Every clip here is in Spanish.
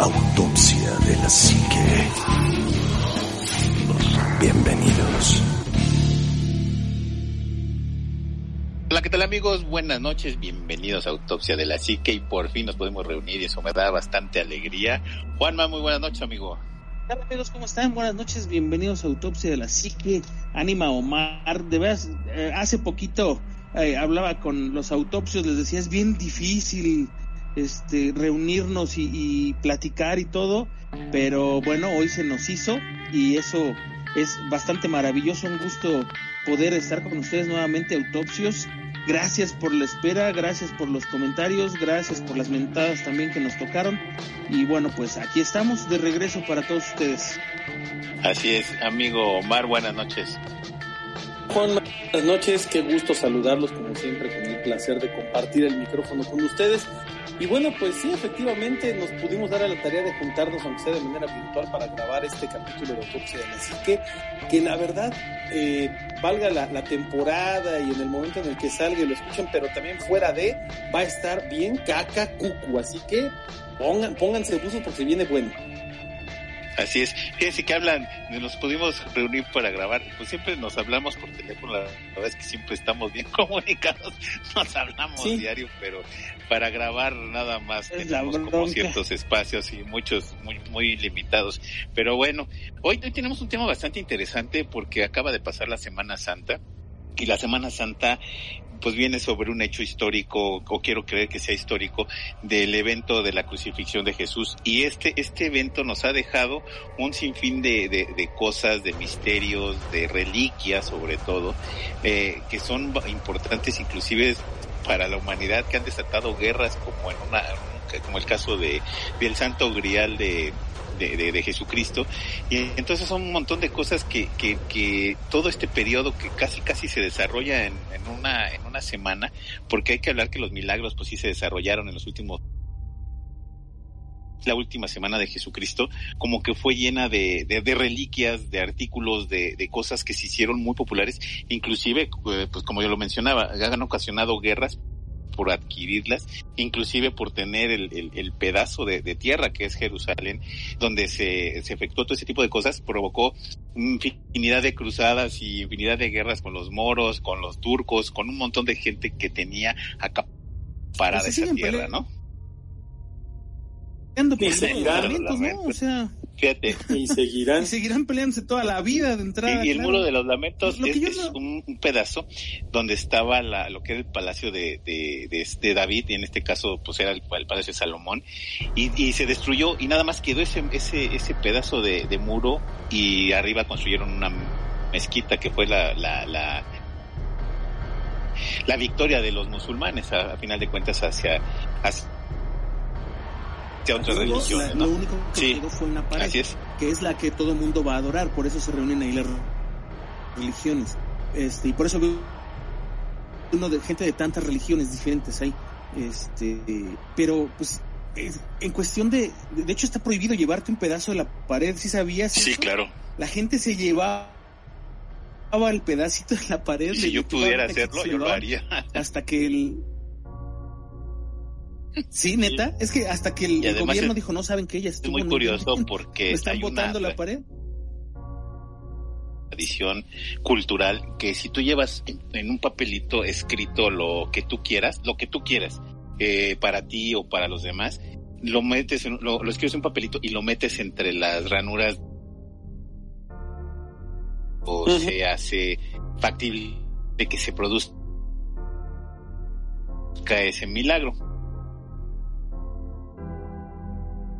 Autopsia de la Psique. Bienvenidos. Hola, ¿qué tal amigos? Buenas noches, bienvenidos a Autopsia de la Psique y por fin nos podemos reunir y eso me da bastante alegría. Juanma, muy buenas noches, amigo. Hola amigos, ¿cómo están? Buenas noches, bienvenidos a Autopsia de la Psique. Anima Omar, de veras, eh, hace poquito eh, hablaba con los autopsios, les decía, es bien difícil este, reunirnos y, y, platicar y todo, pero bueno, hoy se nos hizo y eso es bastante maravilloso, un gusto poder estar con ustedes nuevamente, autopsios. Gracias por la espera, gracias por los comentarios, gracias por las mentadas también que nos tocaron. Y bueno, pues aquí estamos de regreso para todos ustedes. Así es, amigo Omar, buenas noches. Juan, buenas noches, qué gusto saludarlos como siempre, con el placer de compartir el micrófono con ustedes. Y bueno, pues sí, efectivamente nos pudimos dar a la tarea de juntarnos, aunque sea de manera virtual, para grabar este capítulo de Autopsia de la Psique, que la verdad, eh, valga la, temporada y en el momento en el que salga y lo escuchen, pero también fuera de, va a estar bien caca cucu, así que pongan, pónganse buzos porque viene bueno. Así es. Fíjense que hablan, nos pudimos reunir para grabar, pues siempre nos hablamos por teléfono, la verdad es que siempre estamos bien comunicados, nos hablamos sí. diario, pero para grabar nada más es tenemos como ciertos espacios y muchos muy, muy limitados. Pero bueno, hoy, hoy tenemos un tema bastante interesante porque acaba de pasar la Semana Santa y la Semana Santa pues viene sobre un hecho histórico, o quiero creer que sea histórico, del evento de la crucifixión de Jesús. Y este, este evento nos ha dejado un sinfín de, de, de cosas, de misterios, de reliquias sobre todo, eh, que son importantes inclusive para la humanidad, que han desatado guerras como en una, como el caso de, del Santo Grial de, de, Jesucristo. Y entonces son un montón de cosas que, que, todo este periodo que casi casi se desarrolla en, en, una, en una semana, porque hay que hablar que los milagros pues sí se desarrollaron en los últimos la última semana de Jesucristo, como que fue llena de, de, reliquias, de artículos, de, de, cosas que se hicieron muy populares, inclusive, pues como yo lo mencionaba, han ocasionado guerras por adquirirlas, inclusive por tener el, el, el pedazo de, de, tierra que es Jerusalén, donde se, se efectuó todo ese tipo de cosas, provocó infinidad de cruzadas y infinidad de guerras con los moros, con los turcos, con un montón de gente que tenía acaparada Pues esa tierra, ¿no? Peleando por los ¿no? O sea, fíjate. Y seguirán. y seguirán peleándose toda la vida de entrada. Y, y el claro. muro de los lamentos Lo es, no- un, un pedazo donde estaba la, lo que era el palacio de, de, de, de David, y en este caso pues era el, el palacio de Salomón, y, y se destruyó y nada más quedó ese, ese, ese pedazo de, de muro y arriba construyeron una mezquita que fue la, la, la la victoria de los musulmanes a, a final de cuentas hacia, hacia otras Luego, religiones, la- ¿no? Lo único que Sí, quedó fue una pared, Así es. que es la que todo mundo va a adorar, por eso se reúnen ahí las religiones. Este, y por eso veo uno de gente de tantas religiones diferentes ahí. Este, pero pues es- en cuestión de, de hecho está prohibido llevarte un pedazo de la pared, si sabías Sí, eso? claro. La gente se llevaba el pedacito de la pared. Y si yo pudiera hacerlo, yo lo haría. Hasta que el Sí, neta, es que hasta que el, gobierno es- dijo no saben que ella Es estuvo muy en- curioso ¿Me porque están hay una botando la pared. tradición cultural que si tú llevas en, un papelito escrito lo que tú quieras, lo que tú quieras, eh, para ti o para los demás, lo metes, en, lo, lo escribes en un papelito y lo metes entre las ranuras o se hace factible de que se produzca ese milagro.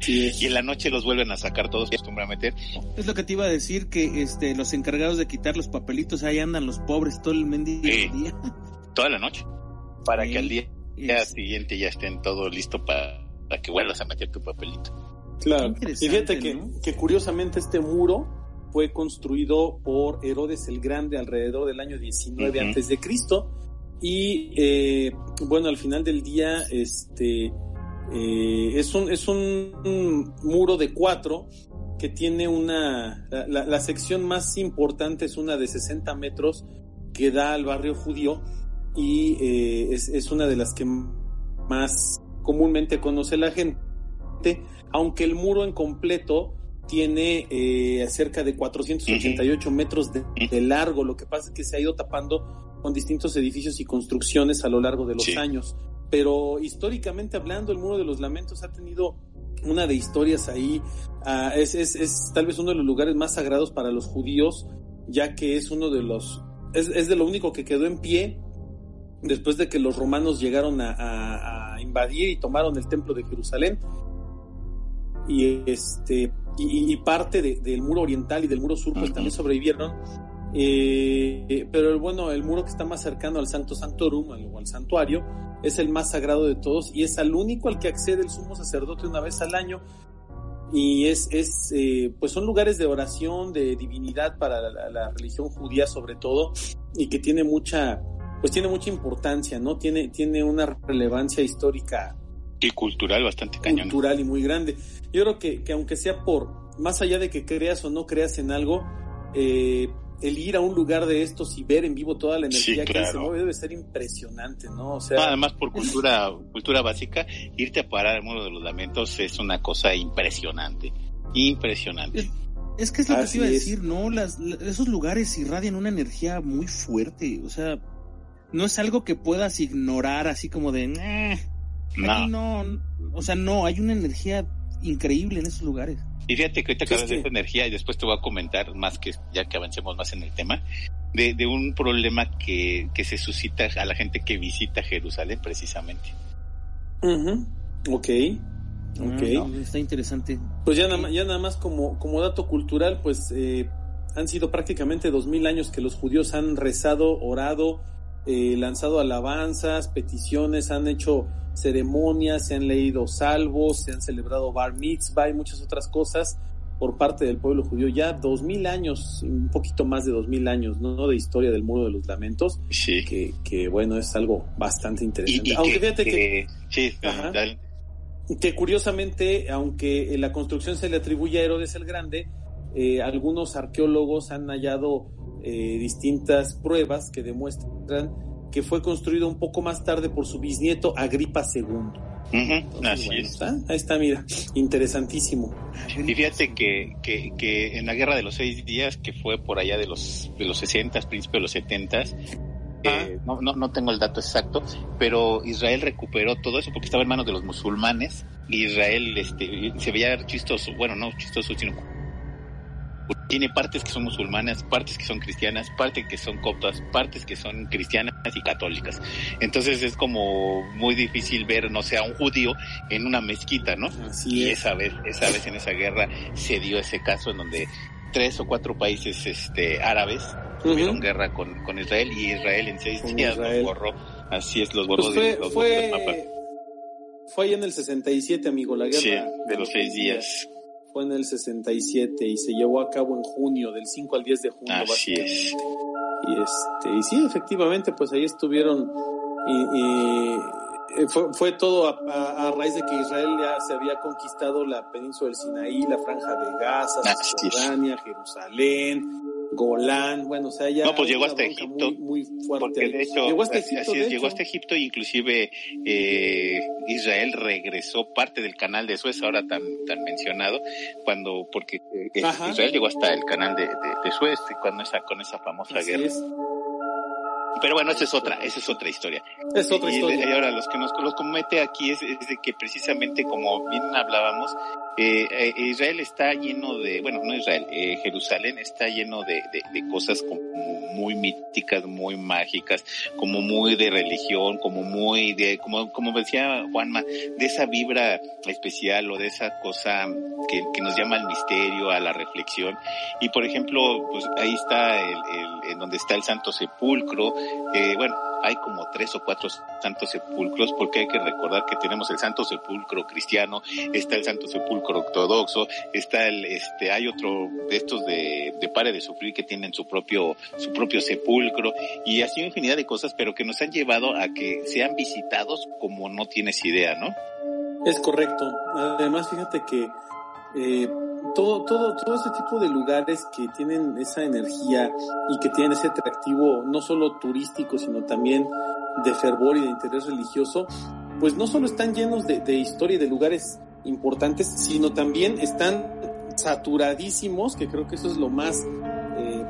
Sí. Y en la noche los vuelven a sacar todos, acostumbran a meter. Es lo que te iba a decir que este los encargados de quitar los papelitos ahí andan los pobres todo el mendigo Sí. día. toda la noche para Sí. que al día, siguiente ya estén todo listo para, para que vuelvas a meter tu papelito. Claro. Y fíjate que, ¿no? que curiosamente este muro fue construido por Herodes el Grande alrededor del año 19 Ujú. antes de Cristo y eh, bueno al final del día este eh, es un es un, un muro de cuatro que tiene una la, la- la sección más importante es una de 60 metros que da al barrio judío y eh, es, es una de las que más comúnmente conoce la gente aunque el muro en completo tiene eh, cerca de 488 metros de, largo. Lo que pasa es que se ha ido tapando con distintos edificios y construcciones a lo largo de los años. Pero históricamente hablando, el Muro de los Lamentos ha tenido una de historias ahí. Ah, es, es, es, tal vez uno de los lugares más sagrados para los judíos, ya que es uno de los. Es, es de lo único que quedó en pie después de que los romanos llegaron a, a invadir y tomaron el templo de Jerusalén. Y este y, parte del muro oriental y del muro sur pues también sobrevivieron. Eh, pero el, bueno, el muro que está más cercano al Santo Santorum o al santuario es el más sagrado de todos y es al único al que accede el sumo sacerdote una vez al año y es, es eh, pues son lugares de oración, de divinidad para la, religión judía sobre todo y que tiene mucha pues tiene mucha importancia, ¿no? Tiene, tiene una relevancia histórica y cultural bastante cañón. Cultural y muy grande. Yo creo que, que aunque sea por, más allá de que creas o no creas en algo, eh, el ir a un lugar de estos y ver en vivo toda la energía que se mueve debe ser impresionante, ¿no? O sea, además por cultura cultura básica, irte a parar al muro de los lamentos es una cosa impresionante, impresionante. Es, que es lo que te iba a decir, ¿no? Las, esos lugares irradian una energía muy fuerte, o sea, no es algo que puedas ignorar así como de, no. no, o sea, no, hay una energía increíble en esos lugares. Y fíjate que ahorita acabas de esa energía y después te voy a comentar más que ya que avancemos más en el tema, de, de un problema que, que, se suscita a la gente que visita Jerusalén precisamente. Ok. Ah, ok. está interesante. Pues ya nada, ya nada más como, como dato cultural, pues eh, han sido prácticamente dos mil años que los judíos han rezado, orado, eh, lanzado alabanzas, peticiones, han hecho ceremonias, se han leído salvos, se han celebrado bar mitzvah y muchas otras cosas por parte del pueblo judío. Ya dos mil años, un poquito más de dos mil años, ¿no? De historia del muro de los lamentos. Sí. Que, que bueno, es algo bastante interesante. aunque fíjate que... sí, que curiosamente, aunque la construcción se le atribuye a Herodes el Grande, eh, algunos arqueólogos han hallado eh, distintas pruebas que demuestran que fue construido un poco más tarde por su bisnieto Agripa II. Así Está, ahí está, mira, interesantísimo. Y fíjate que, que, que, en la guerra de los seis días, que fue por allá de los, de los 60, principios de los 70, eh, no, no, no tengo el dato exacto, pero Israel recuperó todo eso porque estaba en manos de los musulmanes. Israel este, se veía chistoso, bueno, no chistoso, sino tiene partes que son musulmanas, partes que son cristianas, partes que son coptas, partes que son cristianas y católicas. Entonces es como muy difícil ver, no sé, a un judío en una mezquita, ¿no? Así y esa vez, esa vez en esa guerra se dio ese caso en donde tres o cuatro países este árabes tuvieron guerra con, con, Israel y Israel en seis días los borró. Así es, los borró pues fue, los fue, Fue ahí en el 67, amigo, la guerra. Sí, de los seis días fue en el 67 y se llevó a cabo en junio, del 5 al 10 de junio. Así es. Y, este, y sí, efectivamente, pues ahí estuvieron y, eh, fue, fue, todo a, raíz de que Israel ya se había conquistado la península del Sinaí, la franja de Gaza, Cisjordania, Jerusalén, Golán, bueno, o sea, ya no, pues llegó hasta Egipto, muy, fuerte. Porque de hecho, llegó hasta Egipto, llegó hasta Egipto e inclusive eh, Israel regresó parte del canal de Suez, ahora tan, tan mencionado, cuando, porque eh, Israel llegó hasta el canal de, de, Suez cuando esa, con esa famosa guerra. Pero bueno, esa es otra, esa es otra historia. Es otra historia. Y, ahora los que nos los comete aquí es, es, de que precisamente como bien hablábamos, eh, eh, Israel está lleno de, bueno, no Israel, eh, Jerusalén está lleno de, de, cosas como muy míticas, muy mágicas, como muy de religión, como muy de, como, como decía Juanma, de esa vibra especial o de esa cosa que, que nos llama al misterio, a la reflexión. Y por ejemplo, pues ahí está el, el, en donde está el Santo Sepulcro, eh, bueno, hay como tres o cuatro santos sepulcros porque hay que recordar que tenemos el santo sepulcro cristiano, está el santo sepulcro ortodoxo, está el, este, hay otro de estos de, de pare de sufrir que tienen su propio, su propio sepulcro y así infinidad de cosas, pero que nos han llevado a que sean visitados como no tienes idea, ¿no? Es correcto. Además, fíjate que eh, todo, todo, todo ese tipo de lugares que tienen esa energía y que tienen ese atractivo no solo turístico, sino también de fervor y de interés religioso, pues no solo están llenos de, historia y de lugares importantes, sino también están saturadísimos, que creo que eso es lo más eh,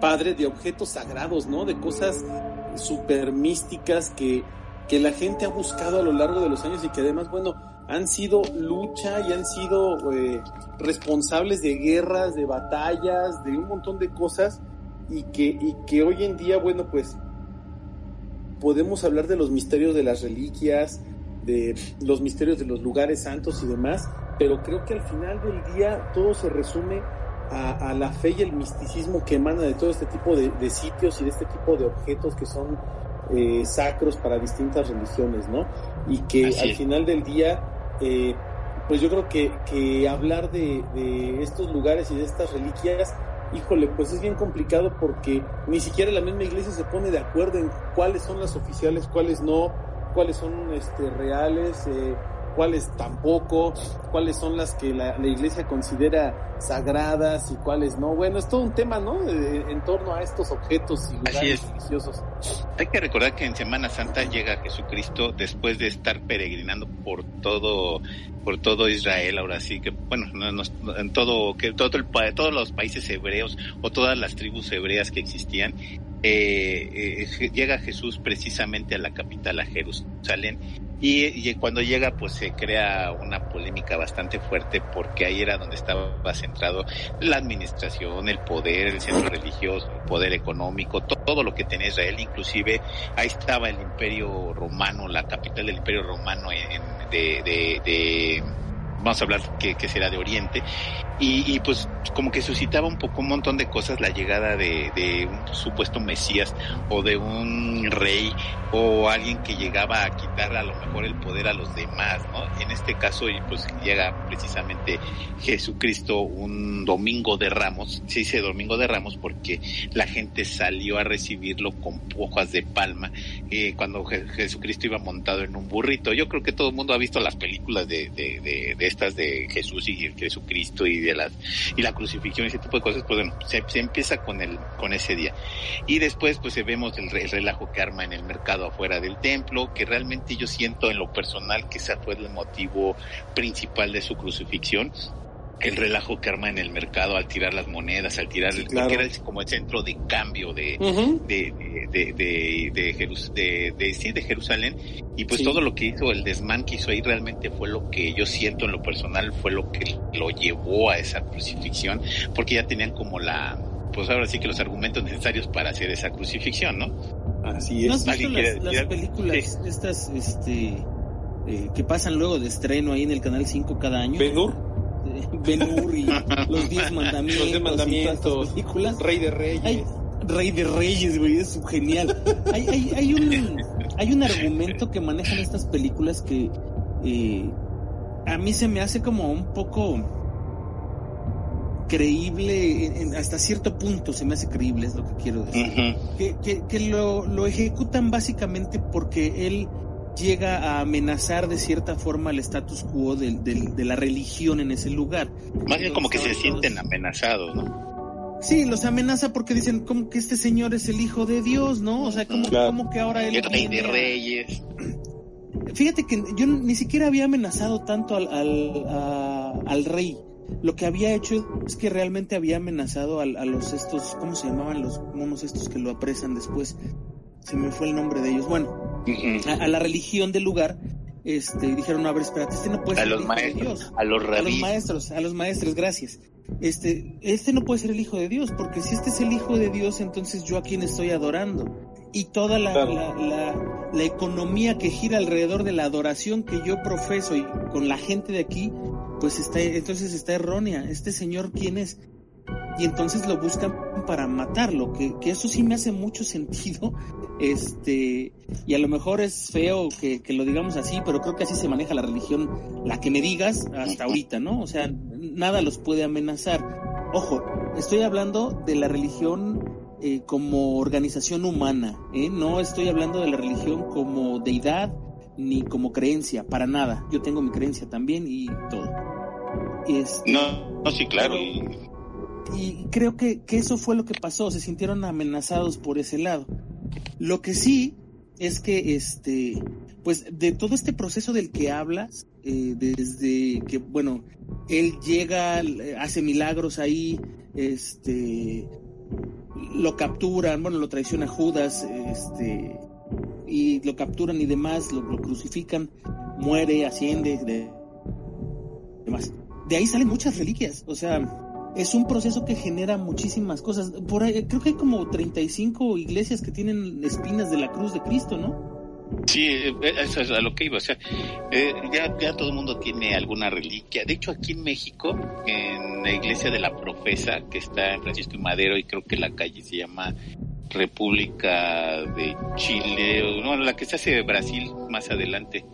padre, de objetos sagrados, ¿no? De cosas súper místicas que, que la gente ha buscado a lo largo de los años y que además, bueno, han sido lucha y han sido eh, responsables de guerras, de batallas, de un montón de cosas y que, y que hoy en día, bueno, pues podemos hablar de los misterios de las reliquias, de los misterios de los lugares santos y demás, pero creo que al final del día todo se resume a, la fe y el misticismo que emana de todo este tipo de, sitios y de este tipo de objetos que son eh, sacros para distintas religiones, ¿no? Y que al final del día, eh, pues yo creo que, hablar de, de estos lugares y de estas reliquias híjole, pues es bien complicado porque ni siquiera la misma iglesia se pone de acuerdo en cuáles son las oficiales, cuáles no, cuáles son este, reales, eh, cuáles tampoco, cuáles son las que la, iglesia considera sagradas y cuáles no. Bueno, es todo un tema, ¿no? en torno a estos objetos y lugares religiosos. Hay que recordar que en Semana Santa llega Jesucristo después de estar peregrinando por todo por todo Israel, ahora sí que bueno, en todo que todo el, todos los países hebreos o todas las tribus hebreas que existían eh, eh, llega Jesús precisamente a la capital, a Jerusalén, y, cuando llega pues se crea una polémica bastante fuerte porque ahí era donde estaba centrado la administración, el poder, el centro religioso, el poder económico, todo, lo que tenía Israel, inclusive ahí estaba el imperio romano, la capital del imperio romano de, de vamos a hablar que, será de Oriente, y, pues como que suscitaba un poco un montón de cosas la llegada de, un supuesto Mesías o de un rey o alguien que llegaba a quitar a lo mejor el poder a los demás, ¿no? En este caso, pues llega precisamente Jesucristo un domingo de Ramos, se dice domingo de Ramos porque la gente salió a recibirlo con hojas de palma eh, cuando Jesucristo iba montado en un burrito. Yo creo que todo el mundo ha visto las películas de, de, de estas de Jesús y Jesucristo y de las y la crucifixión y ese tipo de cosas, pues bueno, se, empieza con el con ese día. Y después pues vemos el, el, relajo que arma en el mercado afuera del templo, que realmente yo siento en lo personal que ese fue el motivo principal de su crucifixión el relajo que arma en el mercado al tirar las monedas, al tirar, el, porque era como el centro de cambio de, de, de, de, de, de, Jerusalén, y pues todo lo que hizo, el desmán que hizo ahí realmente fue lo que yo siento en lo personal, fue lo que lo llevó a esa crucifixión, porque ya tenían como la, pues ahora sí que los argumentos necesarios para hacer esa crucifixión, ¿no? Así es. ¿No has visto las, películas estas, este, eh, que pasan luego de estreno ahí en el Canal 5 cada año? Ben y los Diez Mandamientos, los mandamientos películas. Rey de Reyes. Rey de Reyes, güey, es genial. hay, hay, hay, un, hay un argumento que manejan estas películas que eh, a mí se me hace como un poco creíble, hasta cierto punto se me hace creíble, es lo que quiero decir. Que, que, que lo, lo ejecutan básicamente porque él llega a amenazar de cierta forma el status quo de, de, la religión en ese lugar. Más bien como que se sienten amenazados, ¿no? Sí, los amenaza porque dicen como que este señor es el hijo de Dios, ¿no? O sea, como, como que ahora él... El rey de reyes. Fíjate que yo ni siquiera había amenazado tanto al, al, al rey. Lo que había hecho es que realmente había amenazado a, a los estos, ¿cómo se llamaban los monos estos que lo apresan después? Se me fue el nombre de ellos. Bueno, a, la religión del lugar, este, dijeron, no, a ver, espérate, este no puede ser el hijo de Dios. A los, a los maestros, a los maestros, gracias. Este, este no puede ser el hijo de Dios, porque si este es el hijo de Dios, entonces yo a quién estoy adorando. Y toda la, la, la, economía que gira alrededor de la adoración que yo profeso y con la gente de aquí, pues está, entonces está errónea. Este señor, ¿quién es? Y entonces lo buscan para matarlo, que, que, eso sí me hace mucho sentido, este, y a lo mejor es feo que, que, lo digamos así, pero creo que así se maneja la religión, la que me digas hasta ahorita, ¿no? O sea, nada los puede amenazar. Ojo, estoy hablando de la religión eh, como organización humana, ¿eh? No estoy hablando de la religión como deidad ni como creencia, para nada. Yo tengo mi creencia también y todo. Este, no, no, sí, claro y creo que, que eso fue lo que pasó, se sintieron amenazados por ese lado. Lo que sí es que este pues de todo este proceso del que hablas, eh, desde que, bueno, él llega, hace milagros ahí, este, lo capturan, bueno, lo traiciona Judas, este, y lo capturan y demás, lo, crucifican, muere, asciende, de, demás. De ahí salen muchas reliquias, o sea, es un proceso que genera muchísimas cosas. Por ahí, creo que hay como 35 iglesias que tienen espinas de la cruz de Cristo, ¿no? Sí, eh, eso es a lo que iba. O sea, eh, ya, ya todo el mundo tiene alguna reliquia. De hecho, aquí en México, en la iglesia de la Profesa, que está en Francisco y Madero, y creo que la calle se llama República de Chile, o no, la que se hace Brasil más adelante.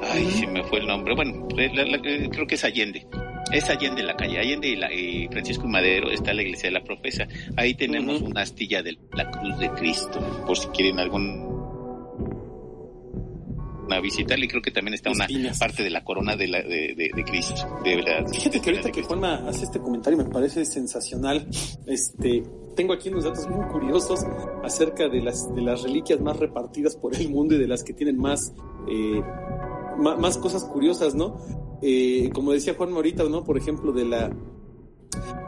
Ay, se me fue el nombre. Bueno, eh, creo que es Allende. Es Allende la calle, Allende y, la, Francisco y Madero está la iglesia de la profesa. Ahí tenemos una astilla de la cruz de Cristo, por si quieren algún a visitarle y creo que también está una parte de la corona de, la, de, Cristo. De, Fíjate que ahorita que Juanma hace este comentario me parece sensacional. Este, tengo aquí unos datos muy curiosos acerca de las, de las reliquias más repartidas por el mundo y de las que tienen más, eh, más, cosas curiosas, ¿no? Eh, como decía Juan ahorita, ¿no? Por ejemplo, de la...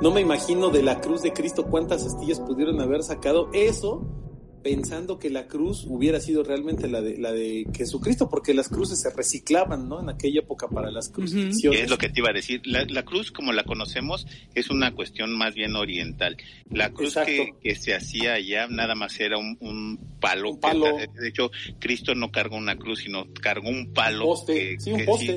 No me imagino de la cruz de Cristo cuántas astillas pudieron haber sacado. Eso pensando que la cruz hubiera sido realmente la de, la de Jesucristo, porque las cruces se reciclaban, ¿no? En aquella época para las cruces. Es lo que te iba a decir. La, cruz, como la conocemos, es una cuestión más bien oriental. La cruz que, se hacía allá nada más era un, palo. de hecho, Cristo no cargó una cruz, sino cargó un palo que,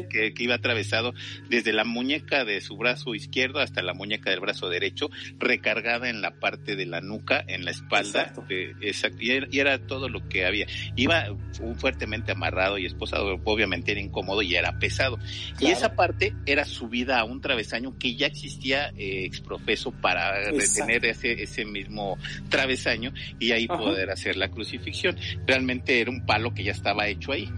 que, iba atravesado desde la muñeca de su brazo izquierdo hasta la muñeca del brazo derecho, recargada en la parte de la nuca, en la espalda. Exacto y era, todo lo que había. Iba fuertemente amarrado y esposado, obviamente era incómodo y era pesado. Y esa parte era subida a un travesaño que ya existía eh, exprofeso para retener ese, ese mismo travesaño y ahí poder hacer la crucifixión. Realmente era un palo que ya estaba hecho ahí.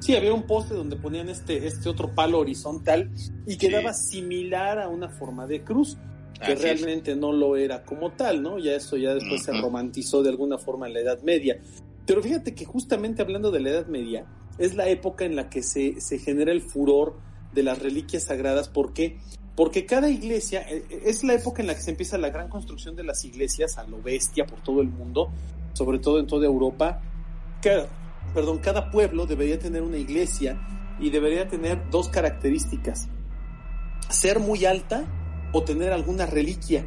Sí, había un poste donde ponían este, este otro palo horizontal y quedaba similar a una forma de cruz que realmente no lo era como tal, ¿no? Ya eso ya después se romantizó de alguna forma en la Edad Media. Pero fíjate que justamente hablando de la Edad Media, es la época en la que se, se genera el furor de las reliquias sagradas. ¿Por qué? Porque cada iglesia, eh, eh, es la época en la que se empieza la gran construcción de las iglesias a lo bestia por todo el mundo, sobre todo en toda Europa. Cada, perdón, cada pueblo debería tener una iglesia y debería tener dos características. Ser muy alta o tener alguna reliquia.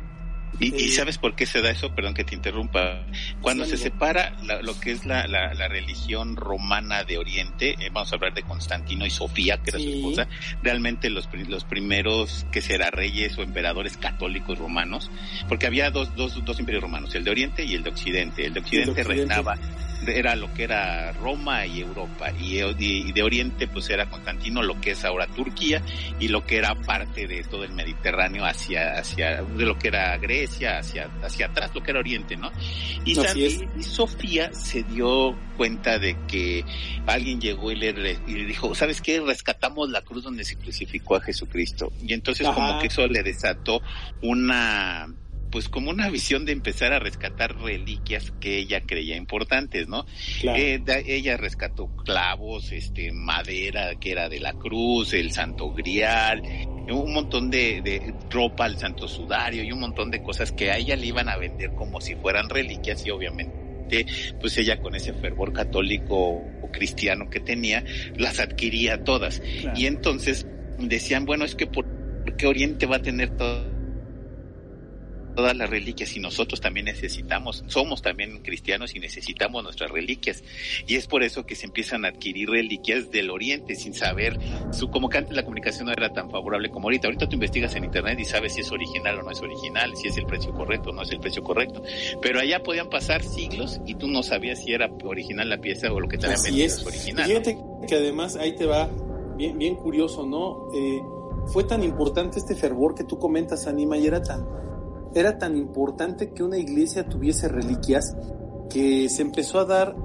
¿Y, ¿Y, eh, sabes por qué se da eso? Perdón que te interrumpa. Cuando se separa lo que es la, la, religión romana de Oriente, eh, vamos a hablar de Constantino y Sofía, que era su esposa, realmente los, los primeros que será reyes o emperadores católicos romanos, porque había dos, dos, dos imperios romanos, el de Oriente y el de Occidente. El de Occidente, reinaba era lo que era Roma y Europa y, de Oriente pues era Constantino lo que es ahora Turquía y lo que era parte de todo el Mediterráneo hacia hacia de lo que era Grecia hacia hacia atrás lo que era Oriente no y, Sofía se dio cuenta de que alguien llegó y le, y le dijo sabes qué rescatamos la cruz donde se crucificó a Jesucristo y entonces como que eso le desató una pues como una visión de empezar a rescatar reliquias que ella creía importantes, ¿no? Eh, ella rescató clavos, este, madera que era de la cruz, el santo grial, un montón de, de ropa al santo sudario y un montón de cosas que a ella le iban a vender como si fueran reliquias y obviamente pues ella con ese fervor católico o cristiano que tenía, las adquiría todas. Y entonces decían, bueno, es que por qué Oriente va a tener todo todas las reliquias y nosotros también necesitamos, somos también cristianos y necesitamos nuestras reliquias. Y es por eso que se empiezan a adquirir reliquias del Oriente sin saber, su, como que antes la comunicación no era tan favorable como ahorita. Ahorita tú investigas en Internet y sabes si es original o no es original, si es el precio correcto o no es el precio correcto. Pero allá podían pasar siglos y tú no sabías si era original la pieza o lo que te habían vendido es. original. Fíjate que además ahí te va bien, bien curioso, ¿no? Eh, fue tan importante este fervor que tú comentas, Anima, y era tan era tan importante que una iglesia tuviese reliquias que se empezó a dar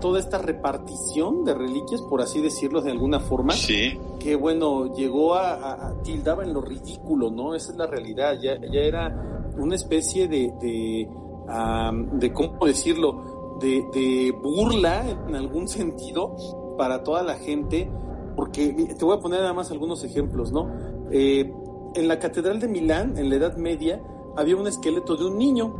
toda esta repartición de reliquias, por así decirlo de alguna forma, sí. que bueno, llegó a, tildaba en lo ridículo, ¿no? Esa es la realidad, ya, ya era una especie de, de, de ¿cómo decirlo? De, de burla en algún sentido para toda la gente porque te voy a poner nada más algunos ejemplos, ¿no? Eh, en la Catedral de Milán, en la Edad Media, había un esqueleto de un niño.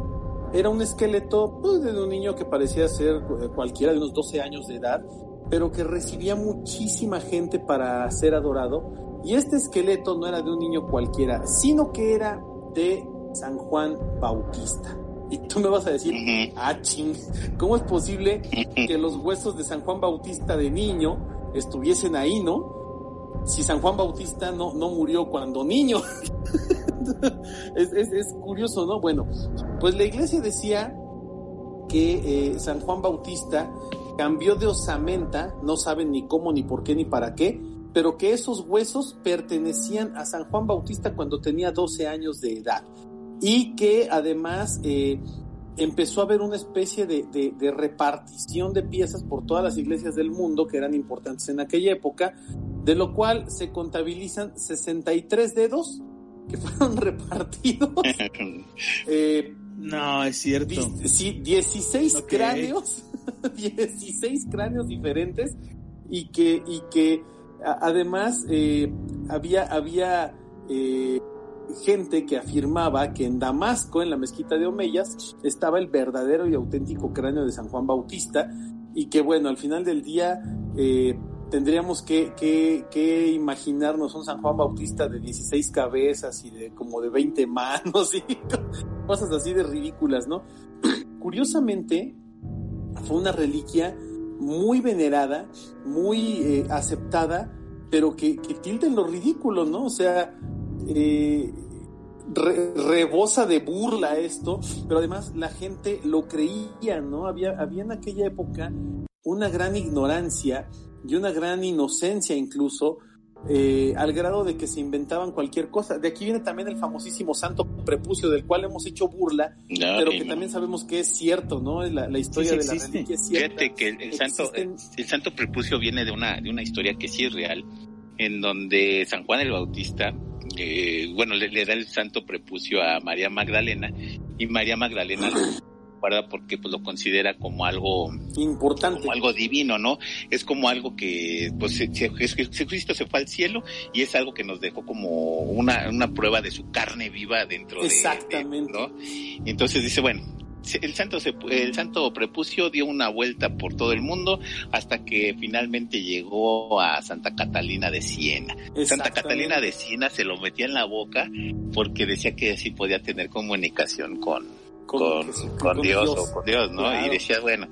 Era un esqueleto pues, de un niño que parecía ser eh, cualquiera de unos 12 años de edad, pero que recibía muchísima gente para ser adorado. Y este esqueleto no era de un niño cualquiera, sino que era de San Juan Bautista. Y tú me vas a decir, ah, ching, ¿cómo es posible que los huesos de San Juan Bautista de niño estuviesen ahí, no? Si San Juan Bautista no, no murió cuando niño. es, es, curioso, ¿no? Bueno, pues la iglesia decía que eh, San Juan Bautista cambió de osamenta, no saben ni cómo, ni por qué, ni para qué, pero que esos huesos pertenecían a San Juan Bautista cuando tenía 12 años de edad y que además eh, empezó a haber una especie de, repartición de piezas por todas las iglesias del mundo que eran importantes en aquella época, de lo cual se contabilizan 63 dedos que fueron repartidos. Eh, no, es cierto. Sí, 16 cráneos, 16 cráneos diferentes y que, y que además eh, había, había gente que afirmaba que en Damasco, en la mezquita de Omeyas, estaba el verdadero y auténtico cráneo de San Juan Bautista y que bueno, al final del día eh, tendríamos que, que, imaginarnos un San Juan Bautista de 16 cabezas y de como de 20 manos y cosas así de ridículas, ¿no? Curiosamente, fue una reliquia muy venerada, muy eh, aceptada, pero que, que tilda en lo ridículo, ¿no? O sea, eh, rebosa de burla esto, pero además la gente lo creía, ¿no? Había, había en aquella época una gran ignorancia y una gran inocencia incluso, eh, al grado de que se inventaban cualquier cosa. De aquí viene también el famosísimo santo prepucio, del cual hemos hecho burla, pero que también sabemos que es cierto, ¿no? La, la historia de la reliquia es cierta. Fíjate que el, santo, el santo prepucio viene de una, de una historia que sí es real, en donde San Juan el Bautista eh, bueno, le, da el santo prepucio a María Magdalena y María Magdalena lo guarda porque pues lo considera como algo importante, como algo divino, ¿no? Es como algo que pues Jesucristo se fue al cielo y es algo que nos dejó como una, una prueba de su carne viva dentro Exactamente. de, ¿no? Entonces dice, bueno, el santo, el santo prepucio dio una vuelta por todo el mundo hasta que finalmente llegó a Santa Catalina de Siena. Santa Catalina de Siena se lo metía en la boca porque decía que así podía tener comunicación con, con, con, Dios, o con Dios, ¿no? Y decía, bueno,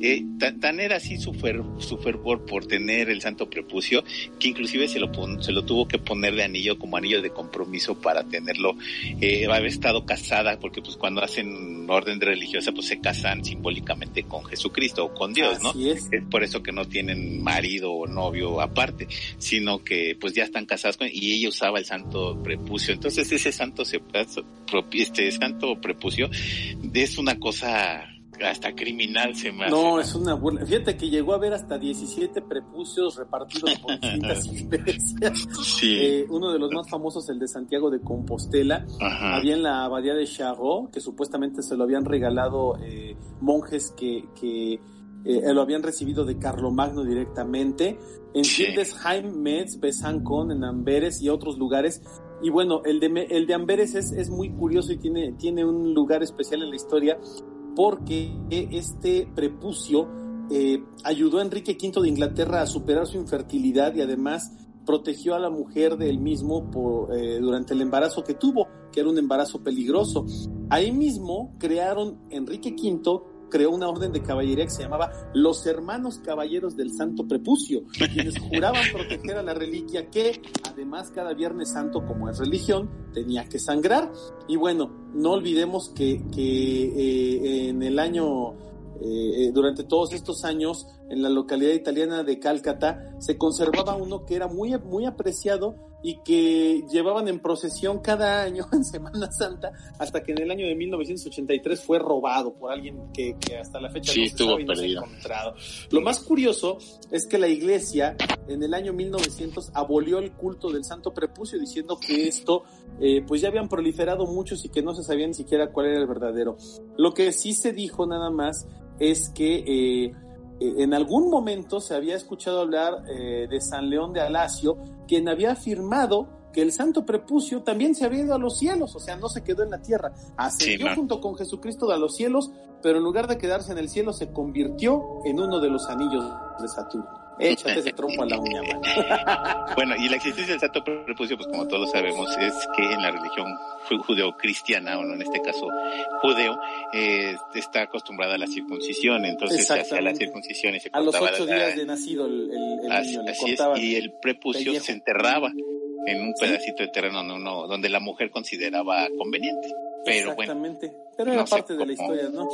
eh, tan, era así su, su fervor por tener el santo prepucio que inclusive se lo, se lo tuvo que poner de anillo como anillo de compromiso para tenerlo, eh, haber estado casada, porque pues cuando hacen orden religiosa pues se casan simbólicamente con Jesucristo o con Dios, ¿no? Es. por eso que no tienen marido o novio aparte, sino que pues ya están casados con, y ella usaba el santo prepucio. Entonces ese santo se, este santo prepucio es una cosa hasta criminal se me hace. No, es una buena. Fíjate que llegó a haber hasta 17 prepucios repartidos por distintas iglesias. Sí. Eh, uno de los más famosos, el de Santiago de Compostela. Había en la abadía de Charot, que supuestamente se lo habían regalado eh, monjes que, que eh, lo habían recibido de Carlomagno directamente. En sí. Hildesheim, Metz, Besancon, en Amberes y otros lugares. Y bueno, el de, el de Amberes es, es muy curioso y tiene, tiene un lugar especial en la historia porque este prepucio eh, ayudó a Enrique V de Inglaterra a superar su infertilidad y además protegió a la mujer del mismo eh, durante el embarazo que tuvo, que era un embarazo peligroso. Ahí mismo crearon Enrique V creó una orden de caballería que se llamaba los hermanos caballeros del Santo Prepucio, quienes juraban proteger a la reliquia que, además, cada Viernes Santo, como es religión, tenía que sangrar. Y bueno, no olvidemos que, eh, en el año eh, durante todos estos años en la localidad italiana de Cálcata se conservaba uno que era muy, muy apreciado y que llevaban en procesión cada año en Semana Santa hasta que en el año de 1983 fue robado por alguien que, hasta la fecha no estuvo perdido. encontrado. Lo más curioso es que la iglesia en el año 1900 abolió el culto del Santo Prepucio diciendo que esto eh, pues ya habían proliferado muchos y que no se sabía ni siquiera cuál era el verdadero. Lo que sí se dijo nada más es que eh, en algún momento se había escuchado hablar eh, de San León de Alacio, quien había afirmado que el santo prepucio también se había ido a los cielos, o sea, no se quedó en la tierra, ascendió junto con Jesucristo a los cielos, pero en lugar de quedarse en el cielo se convirtió en uno de los anillos de Saturno. Échate ese trompo a la uña, man. bueno, y la existencia del santo prepucio, pues como todos sabemos, es que en la religión judeo-cristiana, o en este caso judeo, eh, está acostumbrada a la circuncisión, entonces se hacía la circuncisión y se A los ocho días de nacido el, el, así, niño, así es, y el prepucio se enterraba en un pedacito de terreno donde, uno, donde la mujer consideraba conveniente. Pero Exactamente. bueno. Pero era parte de la historia, ¿no?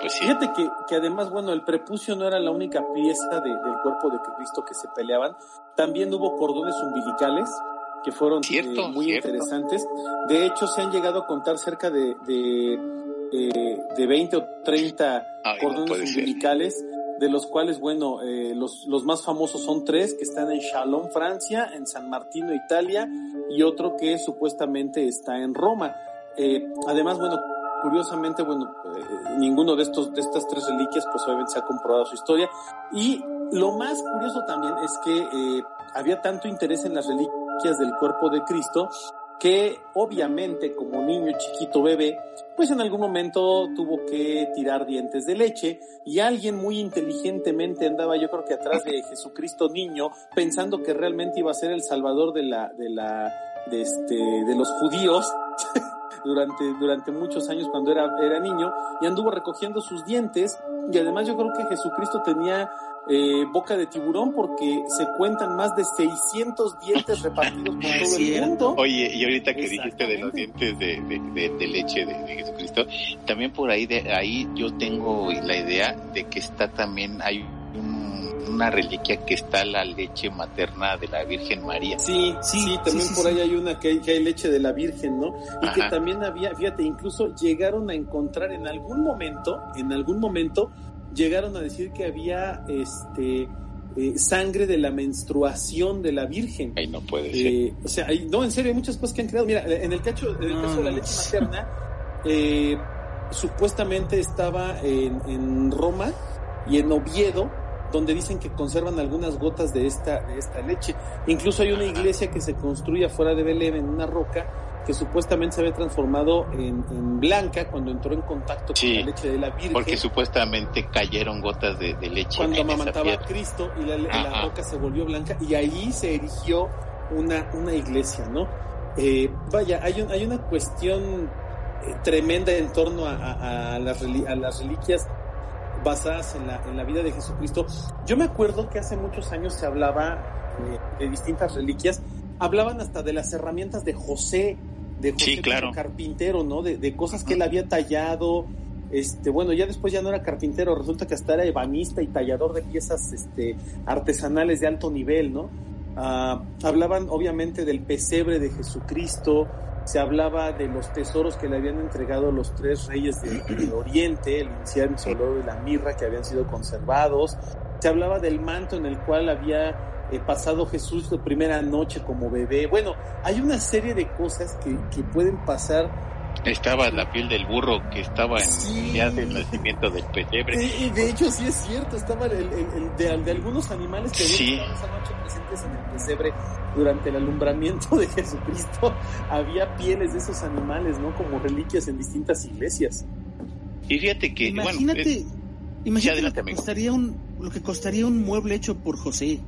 Pues sí. Fíjate que, que además, bueno, el prepucio no era la única pieza de, del cuerpo de Cristo que se peleaban. También hubo cordones umbilicales que fueron cierto, eh, muy cierto. interesantes. De hecho, se han llegado a contar cerca de, de, eh, de 20 o 30 Ay, no cordones ser. umbilicales, de los cuales, bueno, eh, los, los más famosos son tres que están en Chalon, Francia, en San Martino, Italia, y otro que supuestamente está en Roma. Eh, además, bueno, curiosamente, bueno, eh, ninguno de estos, de estas tres reliquias, pues obviamente se ha comprobado su historia. Y lo más curioso también es que eh, había tanto interés en las reliquias del cuerpo de Cristo que obviamente como niño chiquito bebé, pues en algún momento tuvo que tirar dientes de leche y alguien muy inteligentemente andaba yo creo que atrás de Jesucristo niño pensando que realmente iba a ser el salvador de la de la de este de los judíos durante durante muchos años cuando era era niño y anduvo recogiendo sus dientes y además yo creo que Jesucristo tenía eh, boca de tiburón porque se cuentan más de 600 dientes repartidos por todo el mundo. Oye, y ahorita que dijiste de los dientes de, de, de, de leche de, de, Jesucristo, también por ahí de ahí yo tengo la idea de que está también hay un, una reliquia que está la leche materna de la Virgen María. Sí, sí, sí también sí, por sí, ahí hay una que hay, que hay, leche de la Virgen, ¿no? Y Ajá. que también había, fíjate, incluso llegaron a encontrar en algún momento, en algún momento llegaron a decir que había este eh, sangre de la menstruación de la Virgen. Ay, no puede eh, ser. O sea, hay, no, en serio, hay muchas cosas que han creado. Mira, en el, cacho, en el no, caso de la leche materna, eh, supuestamente estaba en, en, Roma y en Oviedo, donde dicen que conservan algunas gotas de esta, de esta leche. Incluso hay una iglesia que se construye afuera de Belén en una roca que supuestamente se había transformado en, en, blanca cuando entró en contacto sí, con la leche de la Virgen. Porque supuestamente cayeron gotas de, de leche. Cuando amamantaba a Cristo y la, la, roca se volvió blanca y ahí se erigió una, una iglesia, ¿no? Eh, vaya, hay, un, hay una cuestión eh, tremenda en torno a, a, a, las, a las reliquias basadas en la, en la vida de Jesucristo. Yo me acuerdo que hace muchos años se hablaba de, de distintas reliquias, hablaban hasta de las herramientas de José, de José sí, claro. carpintero, ¿no? De, de cosas que él había tallado. Este, bueno, ya después ya no era carpintero, resulta que hasta era ebanista y tallador de piezas este, artesanales de alto nivel, ¿no? Uh, hablaban obviamente del pesebre de Jesucristo, se hablaba de los tesoros que le habían entregado los tres reyes del de Oriente, el incienso, el oro y la mirra que habían sido conservados, se hablaba del manto en el cual había eh, pasado Jesús la primera noche como bebé. Bueno, hay una serie de cosas que, que pueden pasar. Estaba la piel del burro que estaba en sí. el día del nacimiento del pesebre. De, de, hecho, sí es cierto, estaba el, el, el de, de, algunos animales que sí. esa noche presentes en el pesebre durante el alumbramiento de Jesucristo. Había pieles de esos animales, ¿no? Como reliquias en distintas iglesias. Y fíjate que, imagínate, bueno, imagínate lo, que costaría un, lo que costaría un mueble hecho por José.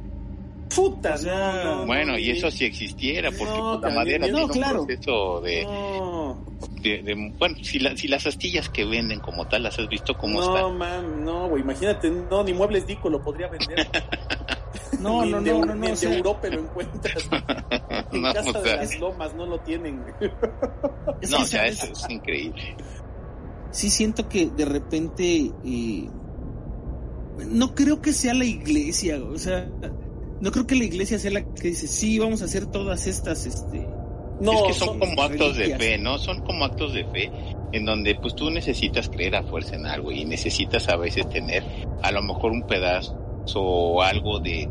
Puta, o sea, no, bueno, y eso si existiera, porque no, la madera no, tiene claro. un proceso de, de, de, bueno, si, la, si las astillas que venden como tal las has visto cómo no, están. No, man, no, güey, imagínate, no, ni muebles Dico lo podría vender. no, no, de, no, no, no, o sea... Europa lo encuentras. en no, casa o sea, de las lomas no lo tienen. no, o sea, eso es increíble. Sí siento que de repente eh, no creo que sea la iglesia, o sea, no creo que la iglesia sea la que dice, sí, vamos a hacer todas estas, este... No, es que son, son como actos de fe, ¿no? Son como actos de fe en donde pues tú necesitas creer a fuerza en algo y necesitas a veces tener a lo mejor un pedazo o algo de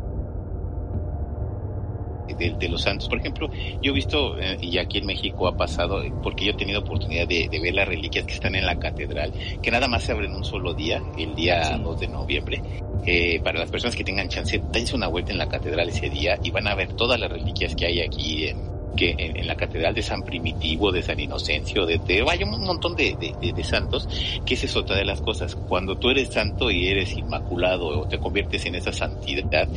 de, los santos. Por ejemplo, yo he visto, eh, y aquí en México ha pasado, porque yo he tenido oportunidad de, ver las reliquias que están en la catedral, que nada más se abren un solo día, el día 2 de noviembre. Eh, para las personas que tengan chance, dense una vuelta en la catedral ese día y van a ver todas las reliquias que hay aquí en, que en, la catedral de San Primitivo, de San Inocencio, de, de vaya un montón de, de, santos, que esa es otra de las cosas. Cuando tú eres santo y eres inmaculado o te conviertes en esa santidad,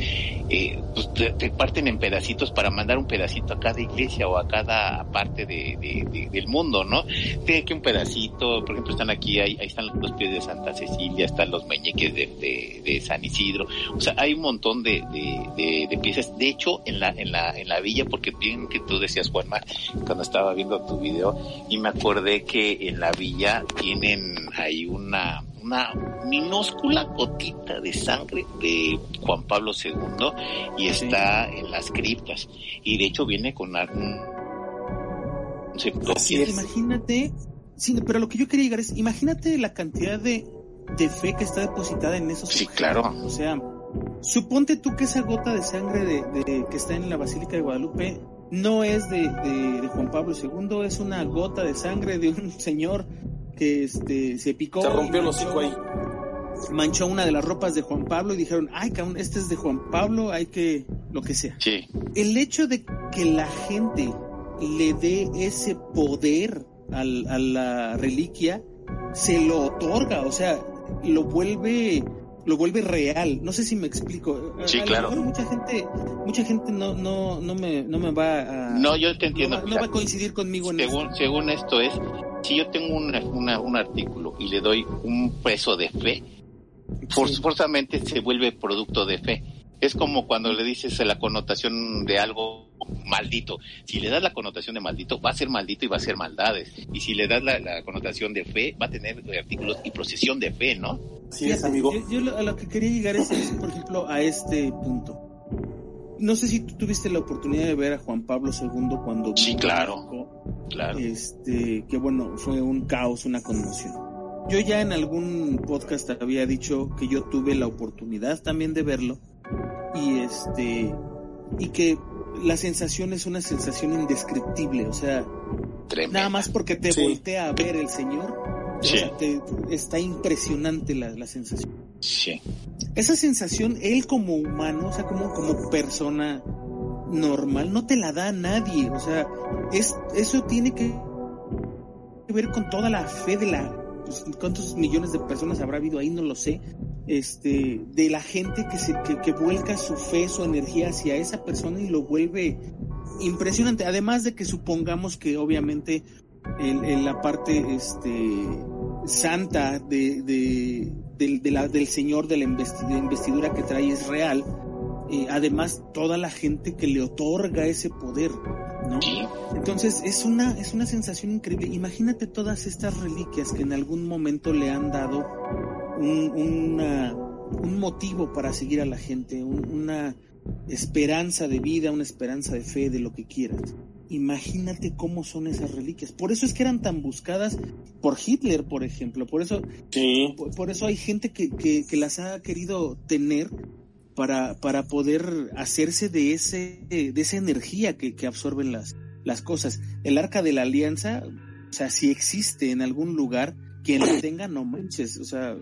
eh, pues te, parten en pedacitos para mandar un pedacito a cada iglesia o a cada parte de, del mundo, ¿no? Tiene que un pedacito, por ejemplo, están aquí, ahí, ahí están los pies de Santa Cecilia, están los meñeques de, San Isidro, o sea, hay un montón de, piezas. De hecho, en la, en la, en la villa, porque bien que tú decías, Juanma, cuando estaba viendo tu video, y me acordé que en la villa tienen ahí una, una minúscula gotita de sangre de Juan Pablo II y está en las criptas. Y de hecho viene con algún... Imagínate, sí, pero lo que yo quería llegar es, imagínate la cantidad de, de fe que está depositada en esos. Sí, claro. O sea, suponte tú que esa gota de sangre de, que está en la Basílica de Guadalupe no es de, Juan Pablo II, es una gota de sangre de un señor que este, se picó. Se rompió el hocico ahí. Manchó una de las ropas de Juan Pablo y dijeron, ay, cabrón, este es de Juan Pablo, hay que, lo que sea. Sí. El hecho de que la gente le dé ese poder a la reliquia, se lo otorga, o sea, lo vuelve lo vuelve real. No sé si me explico. Sí, claro. mucha gente, mucha gente no, no, no me, no me va a. No, yo te entiendo. No, va, a coincidir conmigo en según, esto. Según esto es, si yo tengo una, un artículo y le doy un peso de fe, forzosamente se vuelve producto de fe. Es como cuando le dices la connotación de algo maldito. Si le das la connotación de maldito, va a ser maldito y va a ser maldades. Y si le das la, connotación de fe, va a tener artículos y procesión de fe, ¿no? Sí, es, amigo. Yo, a lo que quería llegar es, por ejemplo, a este punto. No sé si tú tuviste la oportunidad de ver a Juan Pablo II cuando... Sí, claro. claro. Este, que bueno, fue un caos, una conmoción. Yo ya en algún podcast había dicho que yo tuve la oportunidad también de verlo y este y que la sensación es una sensación indescriptible, o sea, nada más porque te voltea a ver el Señor, está impresionante la, la, sensación. Sí. Esa sensación, él como humano, o sea, como, como persona normal, no te la da nadie, o sea, es, eso tiene que ver con toda la fe de la, pues, cuántos millones de personas habrá habido ahí, no lo sé, este, de la gente que, se, que, vuelca su fe, su energía hacia esa persona y lo vuelve impresionante. Además de que supongamos que obviamente en, la parte este, santa de, de, la, del Señor de la investidura que trae es real, eh, además toda la gente que le otorga ese poder, ¿no? Entonces es una, es una sensación increíble. Imagínate todas estas reliquias que en algún momento le han dado un, un motivo para seguir a la gente, una esperanza de vida, una esperanza de fe, de lo que quieras. Imagínate cómo son esas reliquias. Por eso es que eran tan buscadas por Hitler, por ejemplo. Por eso, por, eso hay gente que, que, las ha querido tener para, para poder hacerse de, ese, de esa energía que, que absorben las, las cosas. El arca de la alianza, o sea, si existe en algún lugar, quien la tenga, no manches, o sea,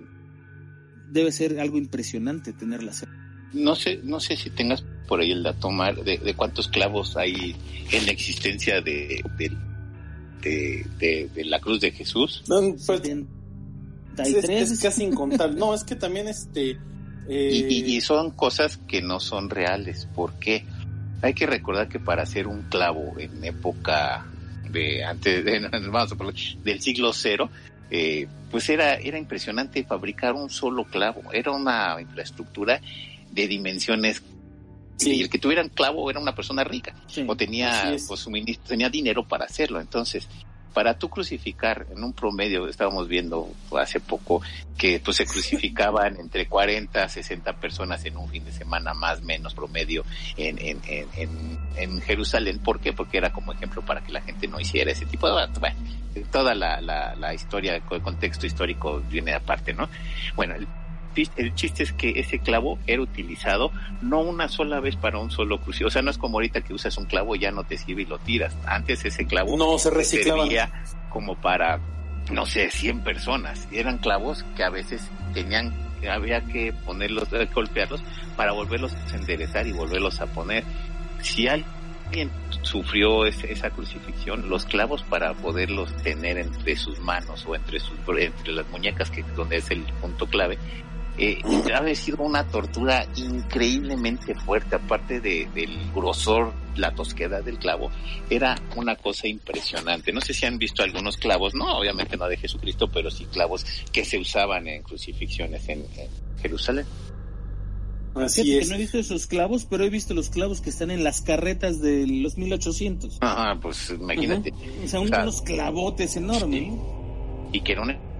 debe ser algo impresionante tenerla No sé, no sé si tengas por ahí el dato, Mar, de, cuántos clavos hay en la existencia de, de, de, la cruz de Jesús. No, pues, es, casi incontable. no, es que también este... Eh, y, son cosas que no son reales. ¿Por qué? Hay que recordar que para hacer un clavo en época de antes de, vamos del siglo cero, eh, pues era, era impresionante fabricar un solo clavo, era una infraestructura de dimensiones. Y el que tuviera un clavo era una persona rica. O tenía pues, tenía dinero para hacerlo. Entonces para tú crucificar en un promedio estábamos viendo hace poco que pues se crucificaban entre 40 60 personas en un fin de semana más menos promedio en, en, en, en, Jerusalén ¿por qué? porque era como ejemplo para que la gente no hiciera ese tipo de bueno, toda la, la, la historia, el contexto histórico viene aparte, ¿no? Bueno, el chiste es que ese clavo era utilizado no una sola vez para un solo crucifijo. O sea, no es como ahorita que usas un clavo y ya no te sirve y lo tiras. Antes ese clavo no se reciclaba. servía como para, no sé, 100 personas. Eran clavos que a veces tenían, había que ponerlos, eh, golpearlos para volverlos a enderezar y volverlos a poner. Si alguien sufrió esa crucifixión, los clavos para poderlos tener entre sus manos o entre sus entre las muñecas, que donde es el punto clave, eh, ha sido una tortura increíblemente fuerte, aparte de, del grosor, la tosquedad del clavo, era una cosa impresionante. No sé si han visto algunos clavos, no, obviamente no de Jesucristo, pero sí clavos que se usaban en crucifixiones en, Jerusalén. Así es. no he visto esos clavos, pero he visto los clavos que están en las carretas de los 1800. Ajá, pues imagínate. O sea, unos clavotes enormes. Y que era una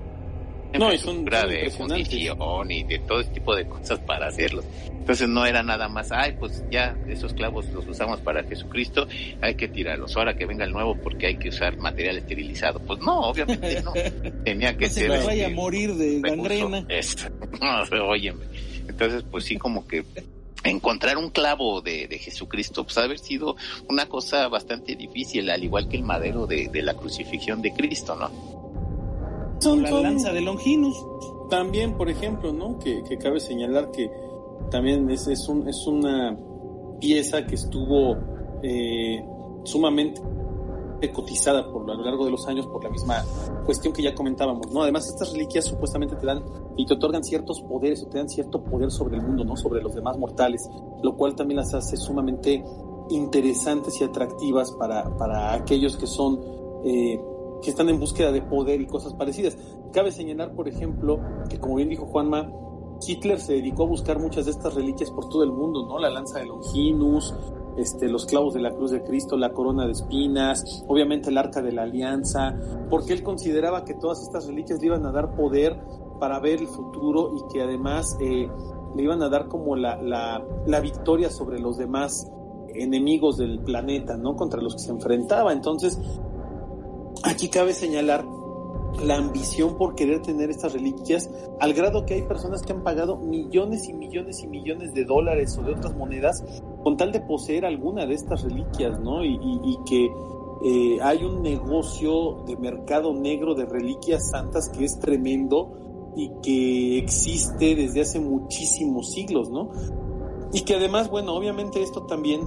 no, es un de fundición y de todo tipo de cosas para hacerlos. Entonces no era nada más, ay, pues ya esos clavos los usamos para Jesucristo, hay que tirarlos ahora que venga el nuevo porque hay que usar material esterilizado. Pues no, obviamente no. Tenía que ser. Se vaya a este, morir de gangrena. No, óyeme. Entonces, pues sí, como que encontrar un clavo de, Jesucristo, pues ha haber sido una cosa bastante difícil, al igual que el madero de, de la crucifixión de Cristo, ¿no? Son, la lanza de Longinus. También, por ejemplo, ¿no? Que, cabe señalar que también es, es, un, es una pieza que estuvo eh, sumamente cotizada por a lo largo de los años por la misma cuestión que ya comentábamos, ¿no? Además, estas reliquias supuestamente te dan y te otorgan ciertos poderes o te dan cierto poder sobre el mundo, ¿no? Sobre los demás mortales, lo cual también las hace sumamente interesantes y atractivas para, para aquellos que son eh, que están en búsqueda de poder y cosas parecidas. Cabe señalar, por ejemplo, que como bien dijo Juanma, Hitler se dedicó a buscar muchas de estas reliquias por todo el mundo, ¿no? La lanza de Longinus, este, los clavos de la cruz de Cristo, la corona de espinas, obviamente el arca de la alianza, porque él consideraba que todas estas reliquias le iban a dar poder para ver el futuro y que además eh, le iban a dar como la, la, la victoria sobre los demás enemigos del planeta, ¿no? Contra los que se enfrentaba. Entonces, Aquí cabe señalar la ambición por querer tener estas reliquias, al grado que hay personas que han pagado millones y millones y millones de dólares o de otras monedas con tal de poseer alguna de estas reliquias, ¿no? Y, que eh, hay un negocio de mercado negro de reliquias santas que es tremendo y que existe desde hace muchísimos siglos, ¿no? Y que además, bueno, obviamente esto también,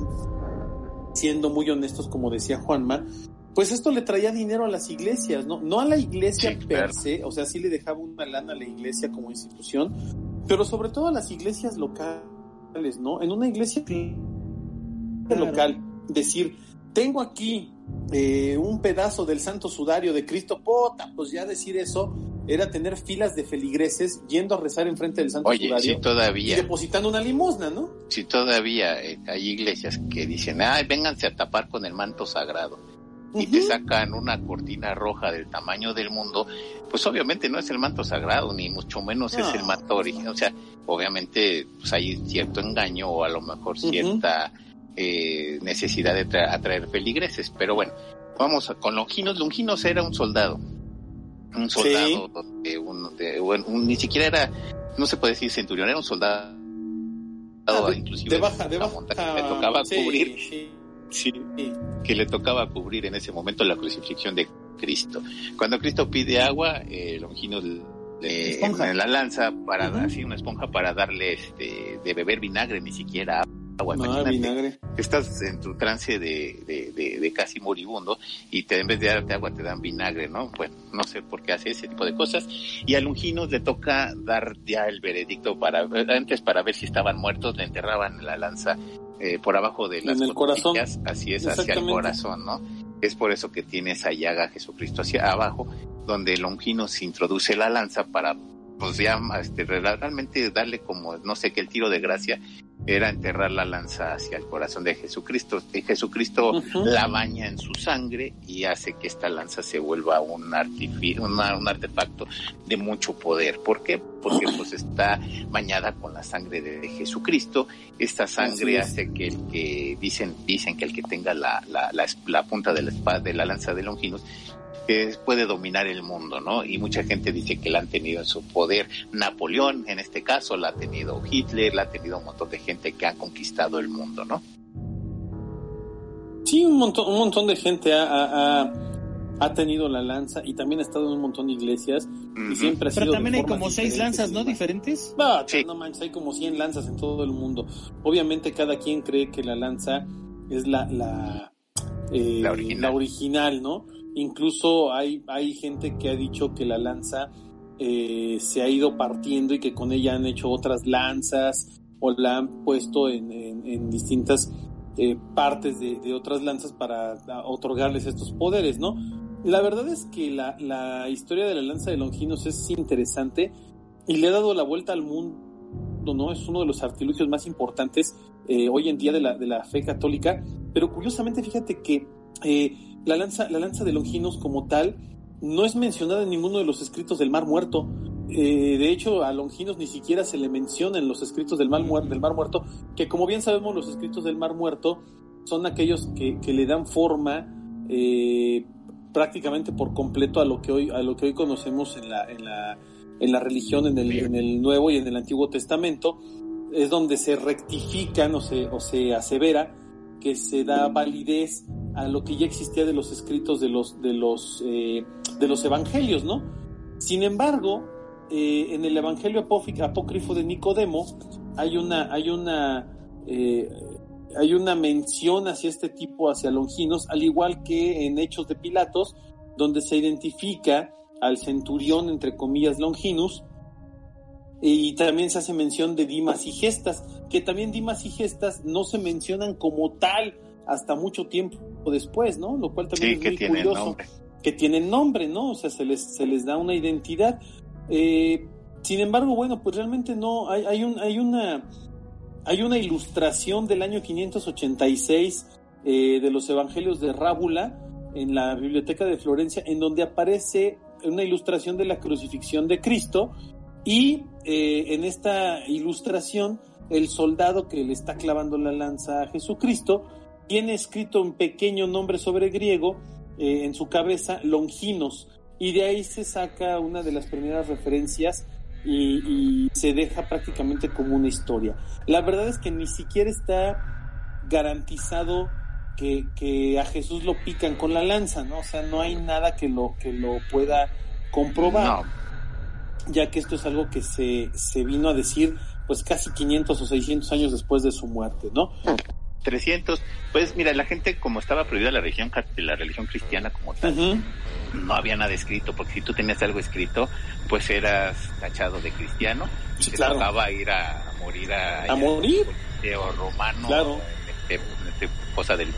siendo muy honestos, como decía Juanma, pues esto le traía dinero a las iglesias, ¿no? No a la iglesia per se, o sea, sí le dejaba una lana a la iglesia como institución, pero sobre todo a las iglesias locales, ¿no? En una iglesia local, decir, tengo aquí eh, un pedazo del santo sudario de Cristo, pota, pues ya decir eso era tener filas de feligreses yendo a rezar enfrente del santo Oye, sudario si todavía, y depositando una limosna, ¿no? Si todavía eh, hay iglesias que dicen, ay, vénganse a tapar con el manto sagrado y te sacan una cortina roja del tamaño del mundo, pues obviamente no es el manto sagrado, ni mucho menos es el manto original. O sea, obviamente pues hay cierto engaño o a lo mejor cierta eh, necesidad de atraer peligreses. Pero bueno, vamos con Longinos. Longinos era un soldado. Un soldado de, un, de, ni siquiera era, no se puede decir centurión, era un soldado. Ah, inclusive de baja, de baja, le tocaba cubrir sí, que le tocaba cubrir en ese momento la crucifixión de Cristo. Cuando Cristo pide agua, eh, Longinos le, en la lanza para así una esponja para darle este de beber vinagre, ni siquiera agua. No, vinagre. Estás en tu trance de, de, de, casi moribundo y te, en vez de darte agua te dan vinagre, ¿no? Bueno, no sé por qué hace ese tipo de cosas. Y a Longinos le toca dar ya el veredicto para, antes para ver si estaban muertos, le enterraban la lanza eh, por abajo de las en el corazón. así es, hacia el corazón, ¿no? Es por eso que tiene esa llaga Jesucristo hacia abajo, donde Longinos introduce la lanza para pues ya este, realmente darle como, no sé, que el tiro de gracia era enterrar la lanza hacia el corazón de Jesucristo. Y Jesucristo la baña en su sangre y hace que esta lanza se vuelva un, un artefacto de mucho poder. ¿Por qué? Porque pues está bañada con la sangre de Jesucristo. Esta sangre hace que el que dicen, dicen que el que tenga la, la, la, punta de la espada de la lanza de Longinos que puede dominar el mundo, ¿no? Y mucha gente dice que la han tenido en su poder Napoleón, en este caso, la ha tenido Hitler, la ha tenido un montón de gente que ha conquistado el mundo, ¿no? Sí, un montón, un montón de gente ha, ha, tenido la lanza y también ha estado en un montón de iglesias y siempre ha Pero también hay como seis lanzas, ¿no? Diferentes. No, no manches, hay como 100 lanzas en todo el mundo. Obviamente cada quien cree que la lanza es la, la, eh, la, original. ¿no? Incluso hay, hay gente que ha dicho que la lanza eh, se ha ido partiendo y que con ella han hecho otras lanzas o la han puesto en, en distintas eh, partes de, otras lanzas para otorgarles estos poderes, ¿no? La verdad es que la, la, historia de la lanza de Longinos es interesante y le ha dado la vuelta al mundo, ¿no? Es uno de los artilugios más importantes eh, hoy en día de la, de la fe católica, pero curiosamente fíjate que la, lanza, la lanza de Longinos como tal no es mencionada en ninguno de los escritos del Mar Muerto. Eh, de hecho, a Longinos ni siquiera se le menciona en los escritos del Mar, del Mar Muerto, que como bien sabemos los escritos del Mar Muerto son aquellos que, le dan forma eh, prácticamente por completo a lo que hoy, a lo que hoy conocemos en la, en la, en la religión, en el, en el Nuevo y en el Antiguo Testamento, es donde se rectifican o se, o se asevera que se da validez a lo que ya existía de los escritos de los, de los, eh, de los evangelios, ¿no? Sin embargo, eh, en el Evangelio apócrifo de Nicodemo hay una, hay una, eh, hay una mención hacia este tipo, hacia Longinos, al igual que en Hechos de Pilatos, donde se identifica al centurión, entre comillas, Longinus, y también se hace mención de Dimas y Gestas, que también Dimas y Gestas no se mencionan como tal hasta mucho tiempo después, ¿no? Lo cual también es muy curioso. Que tienen nombre, ¿no? O sea, se les, se les da una identidad. Eh, sin embargo, bueno, pues realmente no, hay, hay, un, hay, una, hay una ilustración del año 586 eh, de los Evangelios de Rábula en la Biblioteca de Florencia, en donde aparece una ilustración de la crucifixión de Cristo y eh, en esta ilustración el soldado que le está clavando la lanza a Jesucristo tiene escrito un pequeño nombre sobre griego en su cabeza, Longinos, y de ahí se saca una de las primeras referencias y, se deja prácticamente como una historia. La verdad es que ni siquiera está garantizado que, a Jesús lo pican con la lanza, ¿no? O sea, no hay nada que lo, que lo pueda comprobar, ya que esto es algo que se, se vino a decir pues casi 500 o 600 años después de su muerte, ¿no? 300, pues mira, la gente como estaba prohibida la religión, la religión cristiana como tal, no había nada escrito, porque si tú tenías algo escrito, pues eras tachado de cristiano, y te tocaba ir a, morir a, a morir o romano, claro. en, este, cosa del,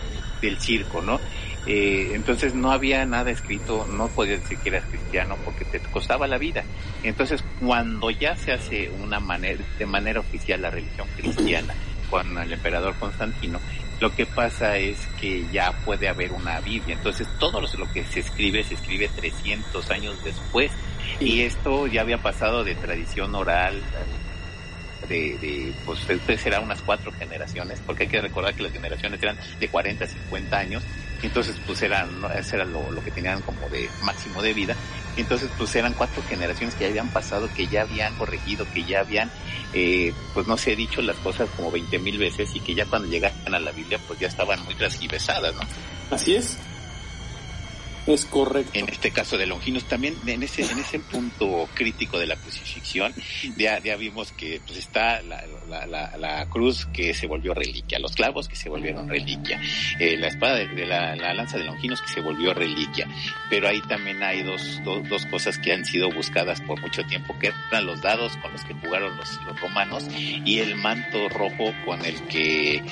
del circo, ¿no? Eh, entonces no había nada escrito, no podías decir que eras cristiano porque te costaba la vida. Entonces cuando ya se hace una manera, de manera oficial la religión cristiana, con el emperador Constantino, lo que pasa es que ya puede haber una Biblia. Entonces todo lo que se escribe se escribe 300 años después. Y esto ya había pasado de tradición oral de, de pues, pues será unas cuatro generaciones, porque hay que recordar que las generaciones eran de 40 50 años, entonces pues eran, era lo, lo que tenían como de máximo de vida, entonces pues eran cuatro generaciones que ya habían pasado, que ya habían corregido, que ya habían, eh, pues no sé, dicho las cosas como 20 mil veces y que ya cuando llegaban a la Biblia pues ya estaban muy transgiversadas, ¿no? Así es. Es correcto. En este caso de Longinos también, en ese, en ese punto crítico de la crucifixión, ya, ya vimos que pues está la, la, la, cruz que se volvió reliquia, los clavos que se volvieron reliquia, eh, la espada de, la, lanza de Longinos que se volvió reliquia. Pero ahí también hay dos, dos, dos, cosas que han sido buscadas por mucho tiempo, que eran los dados con los que jugaron los, los romanos y el manto rojo con el que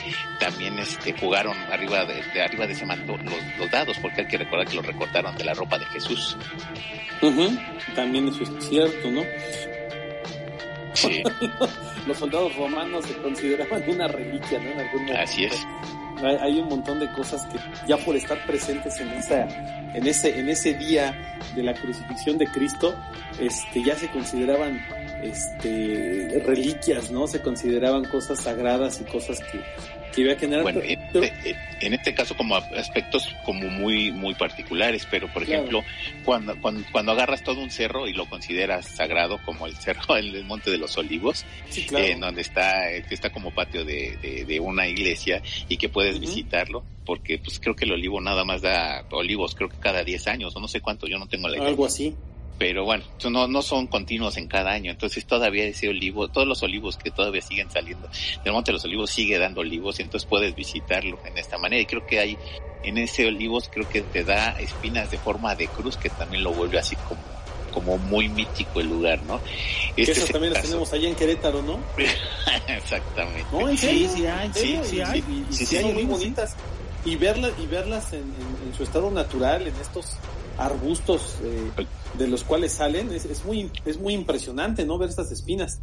también este, jugaron arriba de, arriba de ese manto los, los dados, porque hay que recordar que los cortaron de la ropa de Jesús. También eso es cierto, ¿no? Sí. Los soldados romanos se consideraban una reliquia, ¿no? En algún Así es. Hay, un montón de cosas que ya por estar presentes en esa, en ese, en ese día de la crucifixión de Cristo, este, ya se consideraban este, reliquias, ¿no? Se consideraban cosas sagradas y cosas que, que iba a generar. Bueno, este, en este caso como aspectos como muy muy particulares, pero por ejemplo, cuando, cuando, cuando agarras todo un cerro y lo consideras sagrado como el cerro, el, Monte de los Olivos, en donde está, que está como patio de, de, una iglesia y que puedes visitarlo, porque pues creo que el olivo nada más da olivos, creo que cada 10 años, o no sé cuánto, yo no tengo la idea. Algo así pero bueno, no, no son continuos en cada año, entonces todavía ese olivo, todos los olivos que todavía siguen saliendo del Monte de los Olivos sigue dando olivos, entonces puedes visitarlo en esta manera y creo que hay en ese olivos creo que te da espinas de forma de cruz que también lo vuelve así como como muy mítico el lugar, ¿no? Este eso también lo tenemos allá en Querétaro, ¿no? Exactamente. No, en serio, sí, sí hay, sí, sí, hay, sí, sí, hay muy bonitas. Y verlas, y verlas en, en, su estado natural, en estos arbustos eh, de los cuales salen, es, muy, es muy impresionante, ¿no? Ver estas espinas.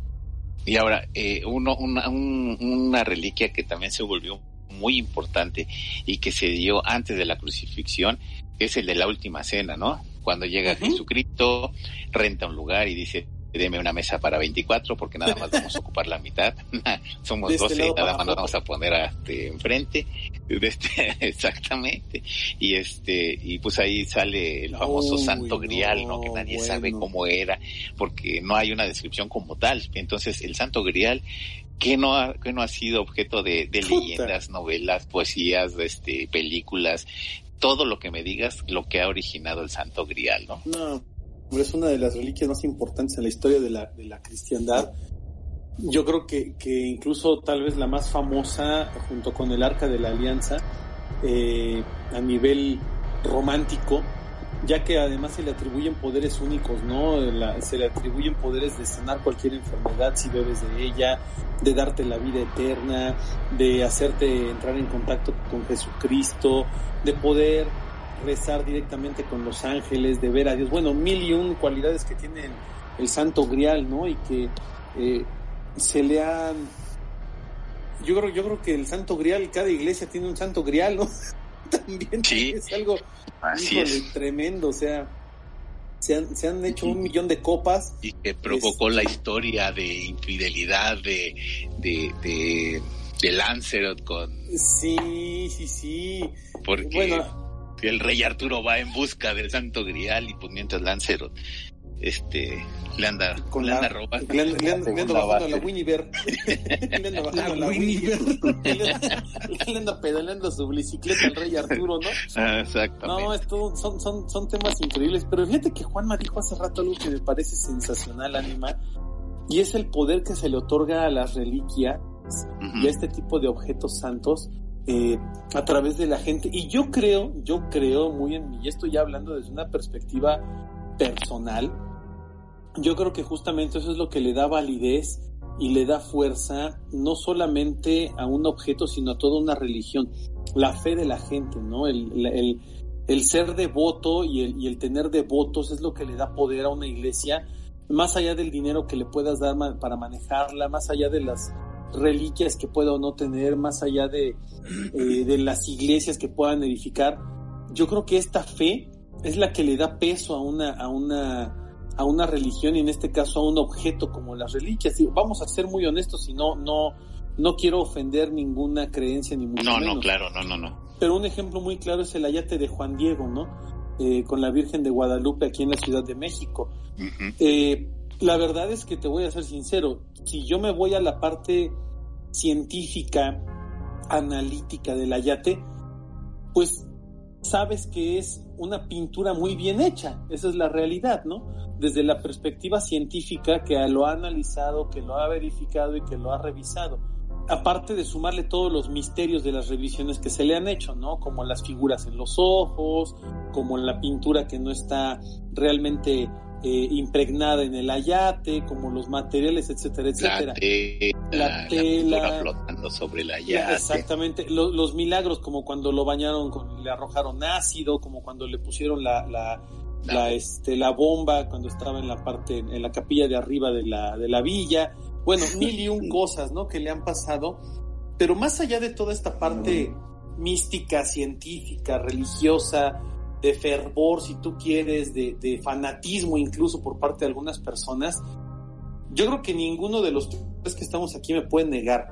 Y ahora, eh, uno, una, una reliquia que también se volvió muy importante y que se dio antes de la crucifixión es el de la última cena, ¿no? Cuando llega Jesucristo, renta un lugar y dice, deme una mesa para 24 porque nada más vamos a ocupar la mitad. Somos 12 este y nada más nos vamos a poner a, este, enfrente. Este, exactamente. Y este, y pues ahí sale el famoso Santo Grial, ¿no? Que nadie sabe cómo era, porque no hay una descripción como tal. Entonces, el Santo Grial que no ha, que no ha sido objeto de, leyendas, novelas, poesías, este, películas, todo lo que me digas, lo que ha originado el Santo Grial, ¿no? No, es una de las reliquias más importantes en la historia de la, de la cristiandad. Yo creo que, que, incluso tal vez la más famosa, junto con el Arca de la Alianza, eh, a nivel romántico, ya que además se le atribuyen poderes únicos, ¿no? se le atribuyen poderes de sanar cualquier enfermedad si bebes de ella, de darte la vida eterna, de hacerte entrar en contacto con Jesucristo, de poder rezar directamente con los ángeles, de ver a Dios. Bueno, mil y un cualidades que tiene el, Santo Grial, ¿no? Y que eh, se le han... Yo creo, yo creo que el Santo Grial, cada iglesia tiene un Santo Grial, ¿no? También es algo tremendo, o sea, se han, se han hecho un millón de copas. Y que provocó la historia de infidelidad de, de, de, de Lancelot con... Sí, sí, sí. Porque... Bueno, el rey Arturo va en busca del santo grial y pues mientras Lancelot este le anda con le anda robando. le, anda bajando a la Winnie le anda bajando a la Winnie le anda pedaleando su bicicleta al rey Arturo ¿no? Ah, exactamente. No esto son, son, son temas increíbles pero fíjate que Juanma dijo hace rato algo que me parece sensacional Anima y es el poder que se le otorga a las reliquias y a este tipo de objetos santos eh, a través de la gente. Y yo creo, yo creo muy en mí, y estoy hablando desde una perspectiva personal, yo creo que justamente eso es lo que le da validez y le da fuerza no solamente a un objeto, sino a toda una religión, la fe de la gente, ¿no? El, el, el ser devoto y el, y el tener devotos es lo que le da poder a una iglesia, más allá del dinero que le puedas dar para manejarla, más allá de las reliquias que pueda o no tener, más allá de, eh, de las iglesias que puedan edificar. Yo creo que esta fe es la que le da peso a una, a una, a una religión y en este caso a un objeto como las reliquias. Y vamos a ser muy honestos y no, no, no quiero ofender ninguna creencia ni mucho No, no, claro, no, no, no. Pero un ejemplo muy claro es el ayate de Juan Diego, ¿no? Eh, con la Virgen de Guadalupe aquí en la Ciudad de México. eh, la verdad es que te voy a ser sincero, si yo me voy a la parte científica, analítica del ayate, pues sabes que es una pintura muy bien hecha, esa es la realidad, ¿no? Desde la perspectiva científica que lo ha analizado, que lo ha verificado y que lo ha revisado. Aparte de sumarle todos los misterios de las revisiones que se le han hecho, ¿no? Como las figuras en los ojos, como la pintura que no está realmente eh, impregnada en el ayate, como los materiales, etcétera, etcétera. La, tela, flotando sobre el ayate. exactamente, los, milagros como cuando lo bañaron, con, le arrojaron ácido, como cuando le pusieron la, la, la, este, la bomba cuando estaba en la parte, en la capilla de arriba de la, de la villa. Bueno, mil y un cosas, ¿no? Que le han pasado. Pero más allá de toda esta parte mística, científica, religiosa, de fervor, si tú quieres, de, fanatismo incluso por parte de algunas personas, yo creo que ninguno de los tres que estamos aquí me puede negar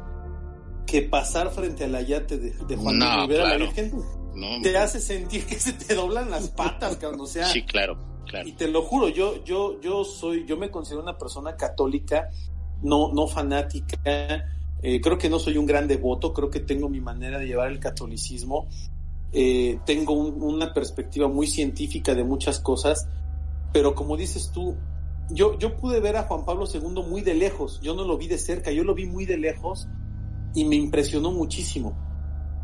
que pasar frente al ayate de, de Juan no, Rivera la Virgen te hace sentir que se te doblan las patas, cabrón. O sea, sí, claro, claro. Y te lo juro, yo, yo, yo soy, yo me considero una persona católica, no, no fanática. Eh, creo que no soy un gran devoto, creo que tengo mi manera de llevar el catolicismo. Eh, tengo una perspectiva muy científica de muchas cosas, pero como dices tú, yo, yo pude ver a Juan Pablo II muy de lejos, yo no lo vi de cerca, yo lo vi muy de lejos y me impresionó muchísimo.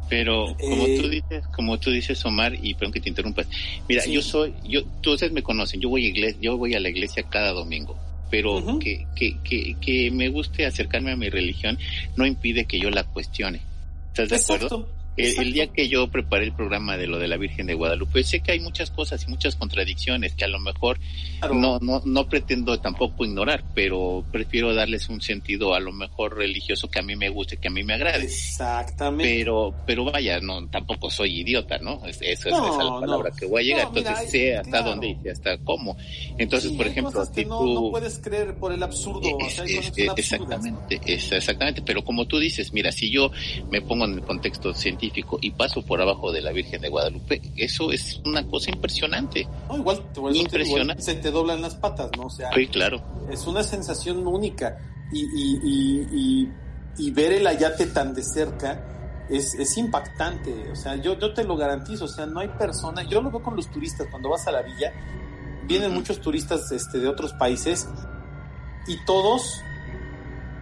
Pero como tú eh, dices, como tú dices, Omar, y perdón que te interrumpas, mira, yo soy, yo, ustedes me conocen, yo voy a iglesia, yo voy a la iglesia cada domingo, pero que, que, que, que me guste acercarme a mi religión no impide que yo la cuestione. ¿Estás de acuerdo? El, día que yo preparé el programa de lo de la Virgen de Guadalupe, sé que hay muchas cosas y muchas contradicciones que a lo mejor no, no, no pretendo tampoco ignorar, pero prefiero darles un sentido a lo mejor religioso que a mí me guste, que a mí me agrade. Exactamente. Pero, pero vaya, no, tampoco soy idiota, ¿no? Eso es, esa la palabra que voy a llegar. Entonces sé hasta dónde y hasta cómo. Entonces, por ejemplo, no, puedes creer por el absurdo. exactamente, exactamente. Pero como tú dices, mira, si yo me pongo en el contexto científico, y paso por abajo de la Virgen de Guadalupe, eso es una cosa impresionante. igual, impresionante. se te doblan las patas, ¿no? O sea, sí, claro. Es una sensación única y, y, y, ver el ayate tan de cerca es, es impactante. O sea, yo, yo te lo garantizo. O sea, no hay persona. Yo lo veo con los turistas cuando vas a la villa. Vienen muchos turistas este, de otros países y todos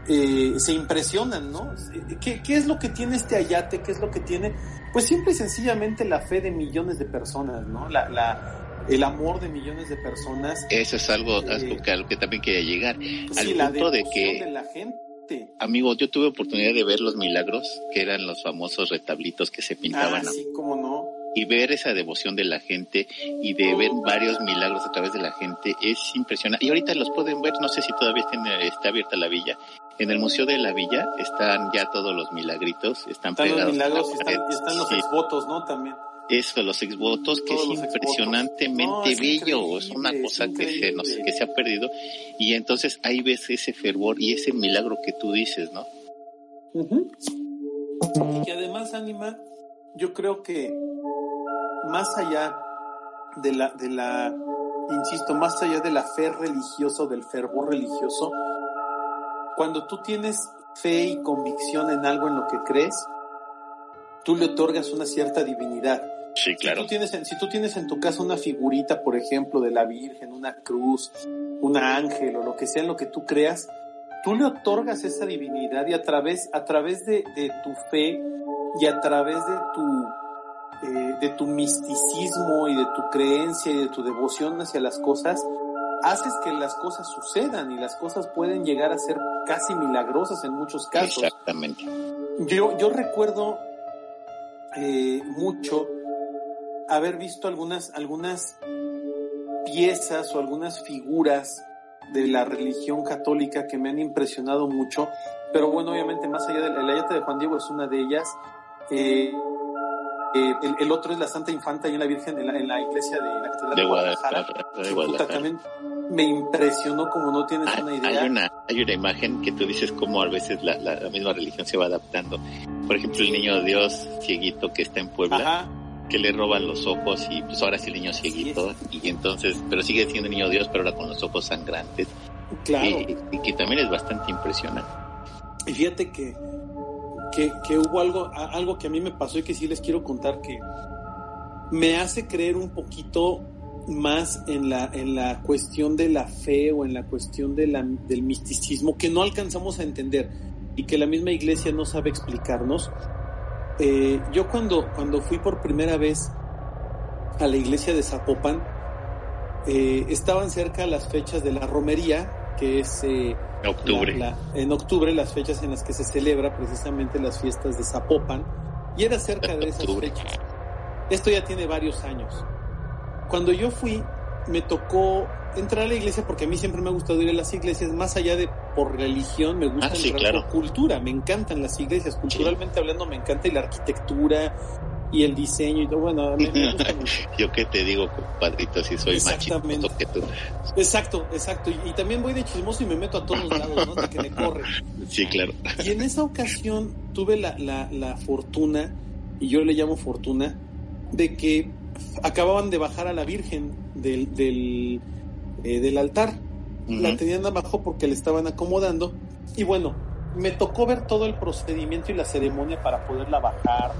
eh, se impresionan, ¿no? ¿Qué, es lo que tiene este ayate? ¿Qué es lo que tiene? Pues simple y sencillamente la fe de millones de personas, ¿no? La, la, el amor de millones de personas. Eso es algo, eh, que, a lo que también quería llegar. al punto de que... la gente. Amigos, yo tuve oportunidad de ver los milagros, que eran los famosos retablitos que se pintaban. Ah, sí, cómo no y ver esa devoción de la gente y de ver varios milagros a través de la gente es impresionante. Y ahorita los pueden ver, no sé si todavía está, abierta la villa. En el Museo de la Villa están ya todos los milagritos, están, están Los milagros y están, los exvotos, ¿no? También. Eso, los exvotos, que es impresionantemente bello, es una cosa que se, nos, que se ha perdido. Y entonces ahí ves ese fervor y ese milagro que tú dices, ¿no? Y que además, Anima, yo creo que más allá de la, de la, insisto, más allá de la fe religiosa o del fervor religioso, cuando tú tienes fe y convicción en algo en lo que crees, tú le otorgas una cierta divinidad. Sí, claro. Si tú, tienes en, si tú tienes en tu casa una figurita, por ejemplo, de la Virgen, una cruz, un ángel o lo que sea en lo que tú creas, tú le otorgas esa divinidad y a través, a través de, de tu fe y a través de tu eh, de tu misticismo y de tu creencia y de tu devoción hacia las cosas, haces que las cosas sucedan y las cosas pueden llegar a ser casi milagrosas en muchos casos. Exactamente. Yo, yo recuerdo eh, mucho haber visto algunas, algunas piezas o algunas figuras de la religión católica que me han impresionado mucho, pero bueno, obviamente más allá del ayate de Juan Diego es una de ellas. Eh, eh, el, otro es la Santa Infanta y la Virgen en la, iglesia de la Catedral de, Guadalajara. también me impresionó como no tienes una idea. Hay una, hay una imagen que tú dices como a veces la, la, misma religión se va adaptando. Por ejemplo, el niño Dios cieguito que está en Puebla. que le roban los ojos y pues ahora sí el niño cieguito y entonces pero sigue siendo niño Dios pero ahora con los ojos sangrantes claro y que también es bastante impresionante y fíjate que que, hubo algo, algo que a mí me pasó y que sí les quiero contar que me hace creer un poquito más en la, en la cuestión de la fe o en la cuestión del misticismo que no alcanzamos a entender y que la misma iglesia no sabe explicarnos. Eh, yo cuando, cuando fui por primera vez a la iglesia de Zapopan, eh, estaban cerca las fechas de la romería, que es eh, octubre. en octubre, las fechas en las que se celebra precisamente las fiestas de Zapopan, y era cerca de esas fechas. Esto ya tiene varios años. Cuando yo fui, me tocó entrar a la iglesia porque a mí siempre me ha gustado ir a las iglesias, más allá de por religión, me gusta ah, por cultura, me encantan las iglesias, culturalmente hablando me encanta y la arquitectura y el diseño y todo. Bueno, me, gusta mucho. Yo qué te digo, compadrito, si soy más chistoso que tú. Exacto, exacto. Y, también voy de chismoso y me meto a todos lados, ¿no? De que me corren. Sí, claro. Y en esa ocasión tuve la, la, la fortuna, y yo le llamo fortuna, de que acababan de bajar a la Virgen del, del, eh, del altar. La tenían abajo porque le estaban acomodando. Y bueno, me tocó ver todo el procedimiento y la ceremonia para poderla bajar,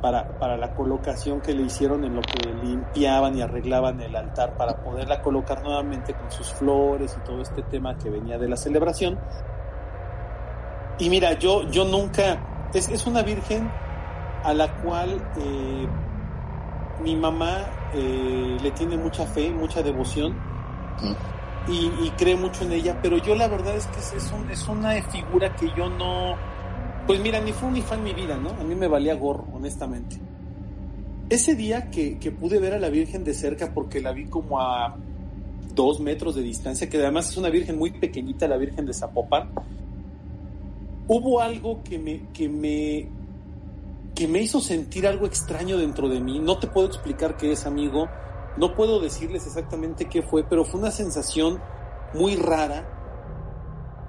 para, para la colocación que le hicieron en lo que limpiaban y arreglaban el altar para poderla colocar nuevamente con sus flores y todo este tema que venía de la celebración. Y mira, yo, yo nunca, es, es una virgen a la cual eh, mi mamá eh, le tiene mucha fe, mucha devoción y, cree mucho en ella, pero yo la verdad es que es, es, una figura que yo no, pues mira, ni fue ni fan mi vida, ¿no? A mí me valía gorro, honestamente. Ese día que, que pude ver a la Virgen de cerca, porque la vi como a dos metros de distancia, que además es una Virgen muy pequeñita, la Virgen de Zapopan, hubo algo que me, que me, que me hizo sentir algo extraño dentro de mí. No te puedo explicar qué es, amigo. No puedo decirles exactamente qué fue, pero fue una sensación muy rara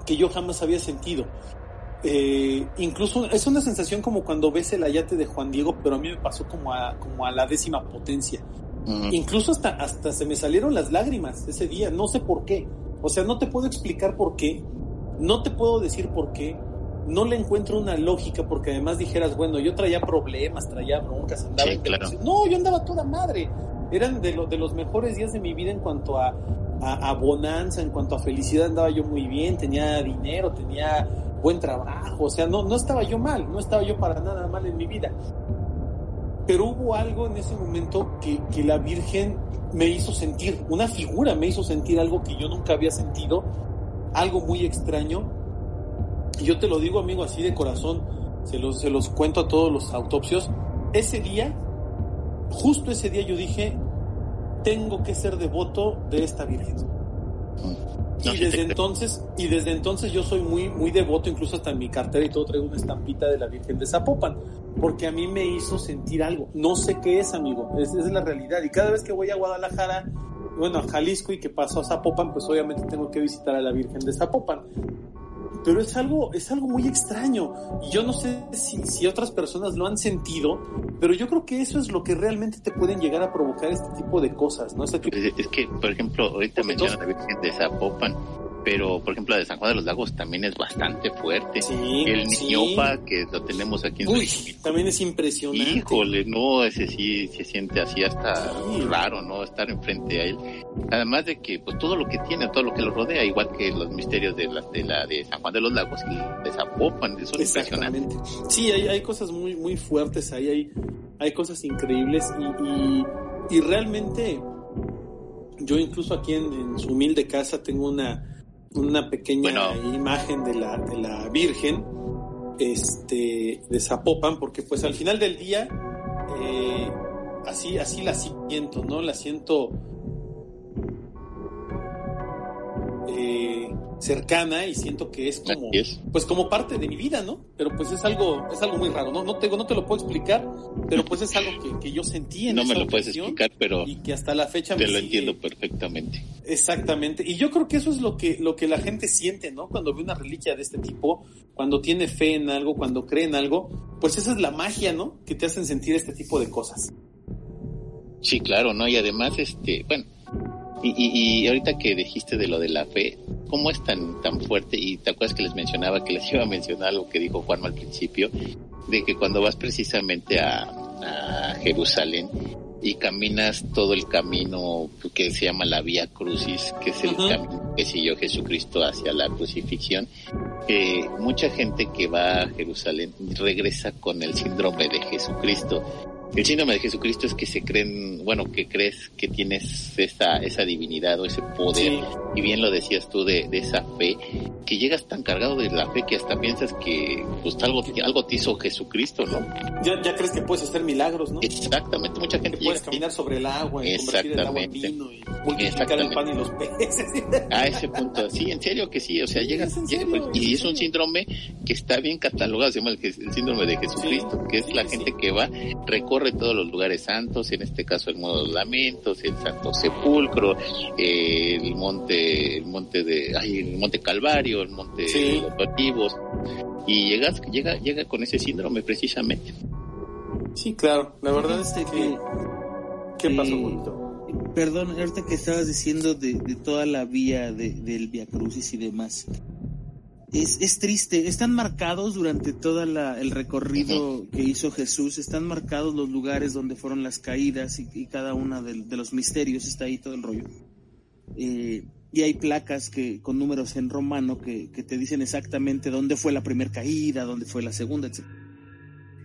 que yo jamás había sentido. Eh, incluso es una sensación como cuando ves el ayate de Juan Diego, pero a mí me pasó como a, como a la décima potencia. Incluso hasta, hasta se me salieron las lágrimas ese día, no sé por qué. O sea, no te puedo explicar por qué, no te puedo decir por qué, no le encuentro una lógica porque además dijeras, bueno, yo traía problemas, traía broncas, andaba No, yo andaba toda madre. Eran de, de los mejores días de mi vida en cuanto a, a, bonanza, en cuanto a felicidad andaba yo muy bien, tenía dinero, tenía buen trabajo, o sea, no, no estaba yo mal, no estaba yo para nada mal en mi vida. Pero hubo algo en ese momento que, que la Virgen me hizo sentir, una figura me hizo sentir algo que yo nunca había sentido, algo muy extraño, y yo te lo digo, amigo, así de corazón, se los, se los cuento a todos los autopsios. Ese día, justo ese día yo dije, tengo que ser devoto de esta Virgen. y desde entonces, y desde entonces yo soy muy, muy devoto, incluso hasta en mi cartera y todo traigo una estampita de la Virgen de Zapopan, porque a mí me hizo sentir algo. No sé qué es, amigo, esa es la realidad. Y cada vez que voy a Guadalajara, bueno, a Jalisco y que paso a Zapopan, pues obviamente tengo que visitar a la Virgen de Zapopan pero es algo, es algo muy extraño. Y yo no sé si, si otras personas lo han sentido, pero yo creo que eso es lo que realmente te pueden llegar a provocar este tipo de cosas, ¿no? Es que, por ejemplo, ahorita la Virgen de Zapopan pero por ejemplo la de San Juan de los Lagos también es bastante fuerte. Sí, el Niñopa que lo tenemos aquí en Uy, también es impresionante. Híjole, no, ese sí se siente así hasta raro, ¿no? Estar enfrente a él. Además de que pues todo lo que tiene, todo lo que lo rodea, igual que los misterios de la de, la de San Juan de los Lagos y de Zapopan, son impresionantes. Sí, hay, hay cosas muy muy fuertes ahí, hay hay cosas increíbles y, y, y realmente yo incluso aquí en su humilde casa tengo una una pequeña imagen de la, de la Virgen este, de Zapopan, porque pues al final del día eh, así, así la siento, ¿no? La siento eh, cercana y siento que es como pues como parte de mi vida, ¿no? Pero pues es algo es algo muy raro, ¿no? No te, no te lo puedo explicar, pero pues es algo que, que yo sentí en No me lo puedes explicar, pero y que hasta la fecha te lo entiendo perfectamente. Exactamente. Y yo creo que eso es lo que lo que la gente siente, ¿no? Cuando ve una reliquia de este tipo, cuando tiene fe en algo, cuando cree en algo, pues esa es la magia, ¿no? Que te hacen sentir este tipo de cosas. Sí, claro, ¿no? Y además, este, bueno, y, y, ahorita que dijiste de lo de la fe, ¿cómo es tan, tan fuerte? Y te acuerdas que les mencionaba, que les iba a mencionar algo que dijo Juanma al principio, de que cuando vas precisamente a, a Jerusalén y caminas todo el camino que se llama la Vía Crucis, que es el camino que siguió Jesucristo hacia la crucifixión, eh, mucha gente que va a Jerusalén regresa con el síndrome de Jesucristo el síndrome de Jesucristo es que se creen, bueno, que crees que tienes esa, esa divinidad o ese poder, y bien lo decías tú de, de, esa fe, que llegas tan cargado de la fe que hasta piensas que pues algo, algo te hizo Jesucristo, ¿no? Ya, ya crees que puedes hacer milagros, ¿no? Exactamente, mucha gente puedes caminar sobre el agua y convertir el agua en vino y multiplicar el pan y los peces. A ese punto, sí, en serio que sí, o sea, llegas, y es un síndrome que está bien catalogado, se llama el, síndrome de Jesucristo, que es la gente que va, recorre recorre todos los lugares santos, en este caso el modo de lamentos, el Santo Sepulcro, eh, el monte, el monte de, ay, el monte Calvario, el monte de los Bativos, y llegas, llega, llega con ese síndrome precisamente. Sí, claro, la verdad es que, ¿qué pasó, Perdón, ahorita que estabas diciendo de, toda la vía de, del Via Crucis y demás. Es, es, triste, están marcados durante todo el recorrido que hizo Jesús, están marcados los lugares donde fueron las caídas y, cada uno de, los misterios, está ahí todo el rollo. Eh, y hay placas que con números en romano que, te dicen exactamente dónde fue la primera caída, dónde fue la segunda, etc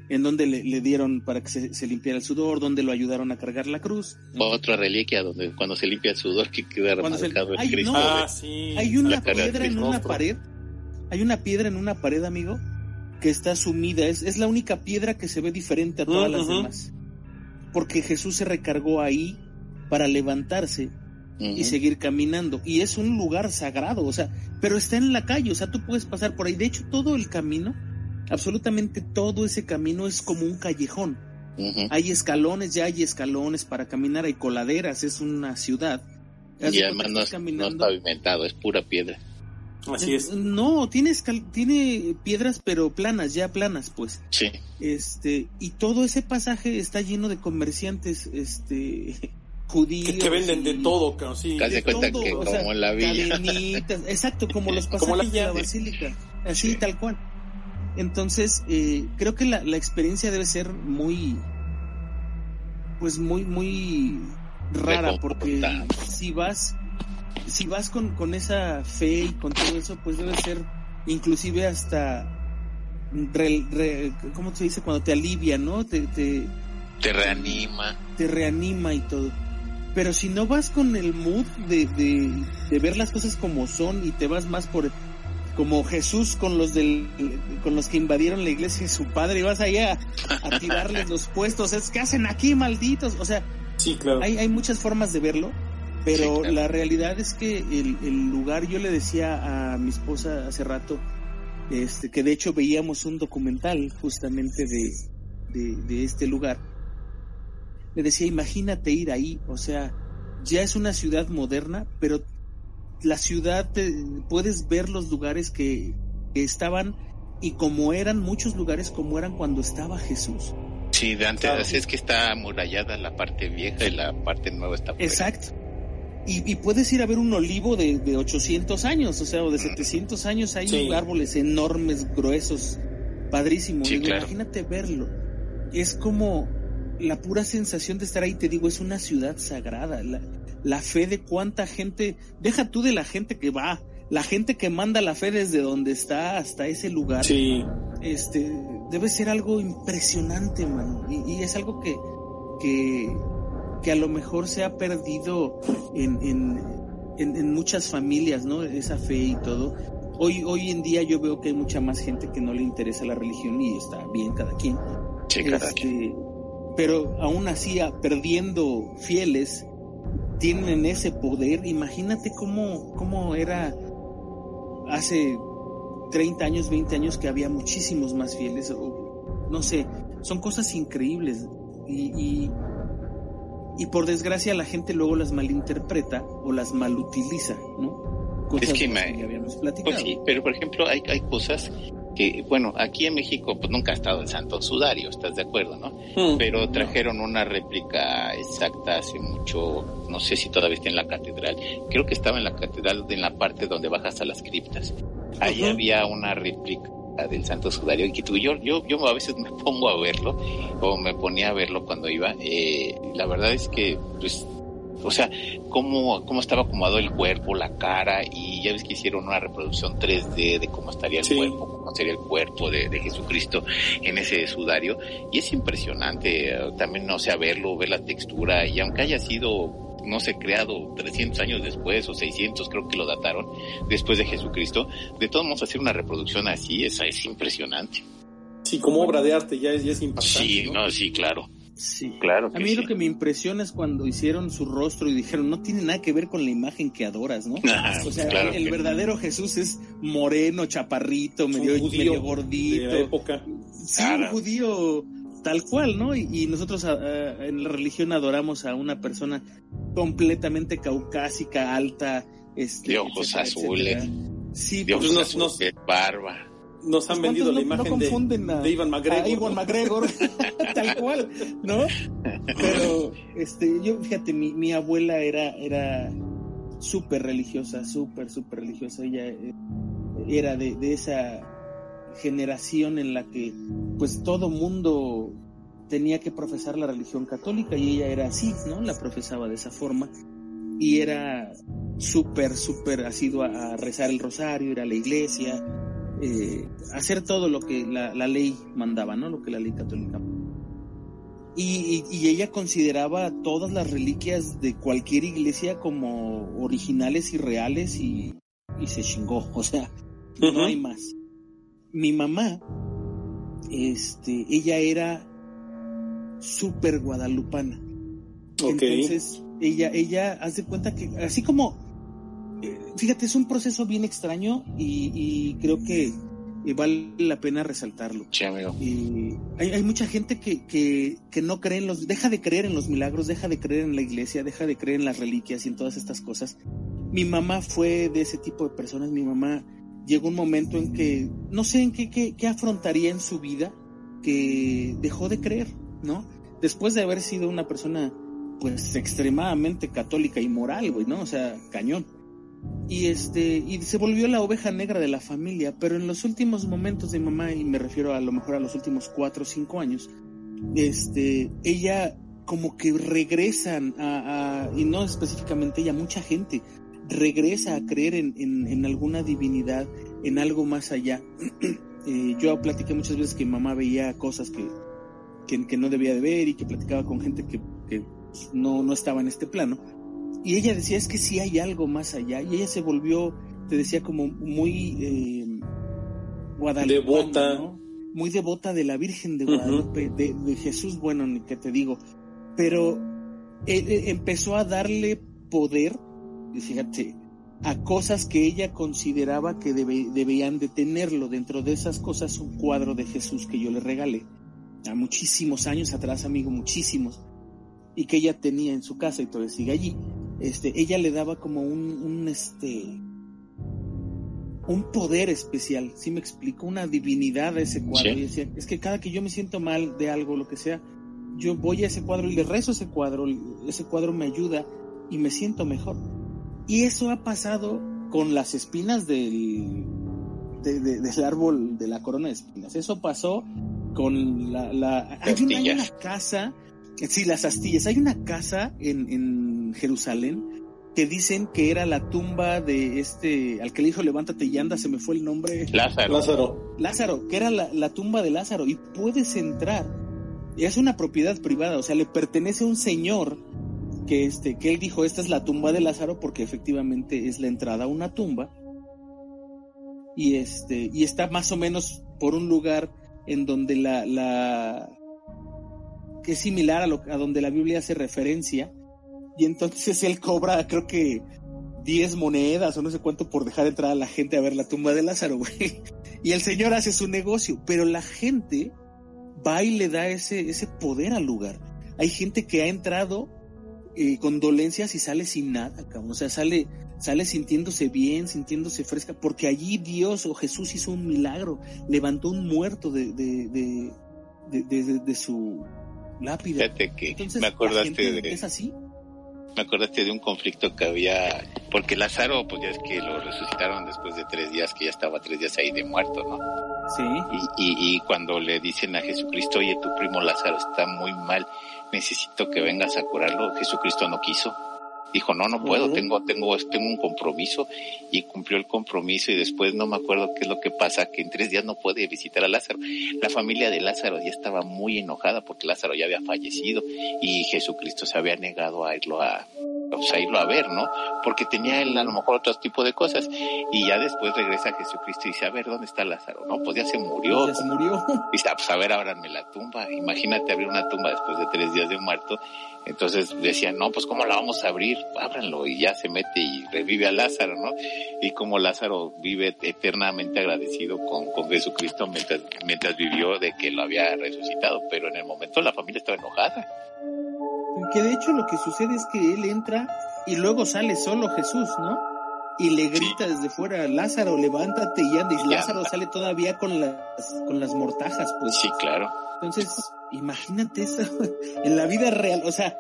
en donde le, dieron para que se, limpiara el sudor, donde lo ayudaron a cargar la cruz. Otra reliquia donde cuando se limpia el sudor que queda remarcado el Cristo. Ah, hay una piedra en una pared, hay una piedra en una pared, amigo, que está sumida, es, es la única piedra que se ve diferente a todas las demás. Porque Jesús se recargó ahí para levantarse y seguir caminando. Y es un lugar sagrado, o sea, pero está en la calle, o sea, tú puedes pasar por ahí. De hecho, todo el camino absolutamente todo ese camino es como un callejón. Hay escalones, ya hay escalones para caminar, hay coladeras, es una ciudad. Y además no es, pavimentado, es pura piedra. Así es. No, tiene, tiene piedras pero planas, ya planas pues. Sí. Este, y todo ese pasaje está lleno de comerciantes, este, judíos. Que, venden de todo, sí. Casi cuenta que como la villa. exacto, como los pasajes de la basílica. Así, tal cual. Entonces, eh, creo que la, la, experiencia debe ser muy, pues muy, muy rara, porque si vas, si vas con, con esa fe y con todo eso, pues debe ser inclusive hasta, ¿cómo se dice? Cuando te alivia, ¿no? Te, te, te reanima. Te reanima y todo. Pero si no vas con el mood de, de, de ver las cosas como son y te vas más por como Jesús con los del, con los que invadieron la iglesia de su padre y vas allá a, tirarles los puestos, es que hacen aquí malditos, o sea, sí, claro. hay, hay muchas formas de verlo, pero la realidad es que el, el, lugar, yo le decía a mi esposa hace rato, este, que de hecho veíamos un documental justamente de, de, de este lugar, le decía, imagínate ir ahí, o sea, ya es una ciudad moderna, pero la ciudad, puedes ver los lugares que, estaban y como eran muchos lugares como eran cuando estaba Jesús. Sí, de antes es que está amurallada la parte vieja y la parte nueva está Exacto. Y, puedes ir a ver un olivo de, de 800 años, o sea, o de 700 años, hay árboles enormes, gruesos, padrísimos. Imagínate verlo. Es como la pura sensación de estar ahí, te digo, es una ciudad sagrada. La, la fe de cuánta gente, deja tú de la gente que va, la gente que manda la fe desde donde está hasta ese lugar. Sí. Este, debe ser algo impresionante, mano. Y, es algo que, que, que, a lo mejor se ha perdido en, en, en, muchas familias, ¿no? Esa fe y todo. Hoy, hoy en día yo veo que hay mucha más gente que no le interesa la religión y está bien cada quien. Sí, cada este, quien. Pero aún así, perdiendo fieles, tienen ese poder. Imagínate cómo, cómo era hace 30 años, 20 años que había muchísimos más fieles. no sé, son cosas increíbles. Y, y, por desgracia la gente luego las malinterpreta o las malutiliza, ¿no? es que, me, habíamos platicado. Pues sí, pero por ejemplo hay, hay cosas que, bueno, aquí en México pues nunca ha estado el Santo Sudario, ¿estás de acuerdo, no? Hmm. Pero trajeron una réplica exacta hace mucho, no sé si todavía está en la catedral, creo que estaba en la catedral en la parte donde bajas a las criptas. Ahí había una réplica del Santo Sudario y que tú, yo, yo, yo a veces me pongo a verlo o me ponía a verlo cuando iba. Eh, la verdad es que pues o sea, cómo, cómo estaba acomodado el cuerpo, la cara, y ya ves que hicieron una reproducción 3D de cómo estaría el cuerpo, cómo sería el cuerpo de, Jesucristo en ese sudario, y es impresionante eh, también, no sé, verlo, ver la textura, y aunque haya sido no sé, creado 300 años después o 600, creo que lo dataron, después de Jesucristo, de todos modos hacer una reproducción así, esa es impresionante. Sí, como obra de arte ya es, ya es impactante. Sí, ¿no? sí, claro. Sí, claro. a mí lo que me impresiona es cuando hicieron su rostro y dijeron, no tiene nada que ver con la imagen que adoras, ¿no? o sea, el, verdadero Jesús es moreno, chaparrito, medio, medio gordito. época. Sí, un judío tal cual, ¿no? Y, nosotros en la religión adoramos a una persona completamente caucásica, alta, este, de ojos azules, sí, de pues ojos nos, barba. Nos han vendido la imagen de, de, Ivan McGregor. Ivan McGregor, tal cual, ¿no? Pero, este, yo, fíjate, mi, mi abuela era, era súper religiosa, súper, súper religiosa. Ella eh, era de, de esa generación en la que pues todo mundo tenía que profesar la religión católica y ella era así, ¿no? La profesaba de esa forma y era súper, súper asido a, rezar el rosario, ir a la iglesia, eh, hacer todo lo que la, ley mandaba, ¿no? Lo que la ley católica. Y, y, ella consideraba todas las reliquias de cualquier iglesia como originales y reales y, y se chingó, o sea, no hay más mi mamá, este, ella era súper guadalupana. Entonces, ella, ella, haz de cuenta que, así como, eh, fíjate, es un proceso bien extraño y, creo que vale la pena resaltarlo. hay, hay, mucha gente que, que, que, no cree en los, deja de creer en los milagros, deja de creer en la iglesia, deja de creer en las reliquias y en todas estas cosas. Mi mamá fue de ese tipo de personas, mi mamá llegó un momento en que no sé en qué, qué, afrontaría en su vida que dejó de creer, ¿no? Después de haber sido una persona pues extremadamente católica y moral, güey, ¿no? O sea, cañón. Y este, y se volvió la oveja negra de la familia, pero en los últimos momentos de mamá, y me refiero a lo mejor a los últimos cuatro o cinco años, este, ella como que regresan a, y no específicamente ella, mucha gente regresa a creer en, en, alguna divinidad, en algo más allá. eh, yo platiqué muchas veces que mamá veía cosas que, que, no debía de ver y que platicaba con gente que, que no, no estaba en este plano. Y ella decía, es que sí hay algo más allá. Y ella se volvió, te decía, como muy eh, Devota. Muy devota de la Virgen de Guadalupe, de, de, Jesús, bueno, ni que te digo. Pero eh, eh, empezó a darle poder fíjate, a cosas que ella consideraba que debían de tenerlo. Dentro de esas cosas, un cuadro de Jesús que yo le regalé a muchísimos años atrás, amigo, muchísimos, y que ella tenía en su casa y todavía sigue allí. Este, ella le daba como un, un este, un poder especial, si me explico, una divinidad a ese cuadro. Y decía, es que cada que yo me siento mal de algo, lo que sea, yo voy a ese cuadro y le rezo ese cuadro, ese cuadro me ayuda y me siento mejor. Y eso ha pasado con las espinas del, del árbol de la corona de espinas. Eso pasó con la... la hay, una, casa, sí, las astillas. Hay una casa en, en Jerusalén que dicen que era la tumba de este, al que le dijo levántate y anda, se me fue el nombre. Lázaro. Lázaro. Lázaro, que era la, la tumba de Lázaro y puedes entrar. Es una propiedad privada, o sea, le pertenece a un señor que este que él dijo esta es la tumba de Lázaro porque efectivamente es la entrada a una tumba y este y está más o menos por un lugar en donde la, la que es similar a lo a donde la Biblia hace referencia y entonces él cobra creo que 10 monedas o no sé cuánto por dejar entrar a la gente a ver la tumba de Lázaro, güey. Y el Señor hace su negocio, pero la gente va y le da ese, ese poder al lugar. Hay gente que ha entrado eh, con dolencias y sale sin nada, cabrón. O sea, sale, sale sintiéndose bien, sintiéndose fresca, porque allí Dios o Jesús hizo un milagro, levantó un muerto de, de, de, de, su lápida. Fíjate que me acordaste de... ¿Es así? Me acordaste de un conflicto que había, porque Lázaro, pues ya es que lo resucitaron después de tres días, que ya estaba tres días ahí de muerto, ¿no? Sí. Y, y, y cuando le dicen a Jesucristo, oye, tu primo Lázaro está muy mal, necesito que vengas a curarlo. Jesucristo no quiso. Dijo, no, no puedo, tengo, tengo, tengo un compromiso y cumplió el compromiso y después no me acuerdo qué es lo que pasa, que en tres días no puede visitar a Lázaro. La familia de Lázaro ya estaba muy enojada porque Lázaro ya había fallecido y Jesucristo se había negado a irlo a, pues, a irlo a ver, ¿no? Porque tenía él a lo mejor otro tipo de cosas. Y ya después regresa Jesucristo y dice, a ver, ¿dónde está Lázaro? No, pues ya se murió. Ya se murió. Dice, ah, pues a ver, ábranme la tumba. Imagínate abrir una tumba después de tres días de muerto. Entonces decían, no, pues ¿cómo la vamos a abrir? Ábranlo y ya se mete y revive a Lázaro, ¿no? Y como Lázaro vive eternamente agradecido con, con Jesucristo mientras, mientras vivió de que lo había resucitado, pero en el momento la familia estaba enojada. Que de hecho lo que sucede es que él entra y luego sale solo Jesús, ¿no? Y le grita desde fuera, Lázaro, levántate y anda. Y Lázaro sale todavía con las, con las mortajas, pues. Sí, claro. Entonces, imagínate eso en la vida real. O sea,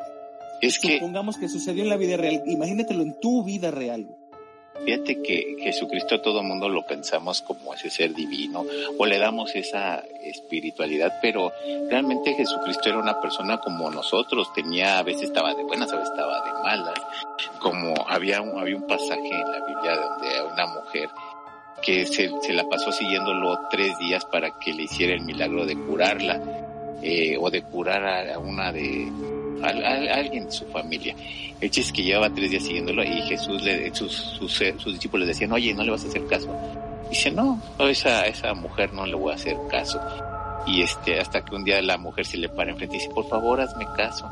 es que, supongamos que sucedió en la vida real. Imagínatelo en tu vida real. Fíjate que Jesucristo todo el mundo lo pensamos como ese ser divino o le damos esa espiritualidad, pero realmente Jesucristo era una persona como nosotros, tenía, a veces estaba de buenas, a veces estaba de malas, como había un, había un pasaje en la Biblia donde una mujer que se, se la pasó siguiéndolo tres días para que le hiciera el milagro de curarla eh, o de curar a una de alguien de su familia. El chiste es que llevaba tres días siguiéndolo y Jesús, le, sus, sus, sus discípulos le decían, oye, ¿no le vas a hacer caso? dice, no, a esa, esa mujer no le voy a hacer caso. Y este, hasta que un día la mujer se le para enfrente y dice, por favor, hazme caso.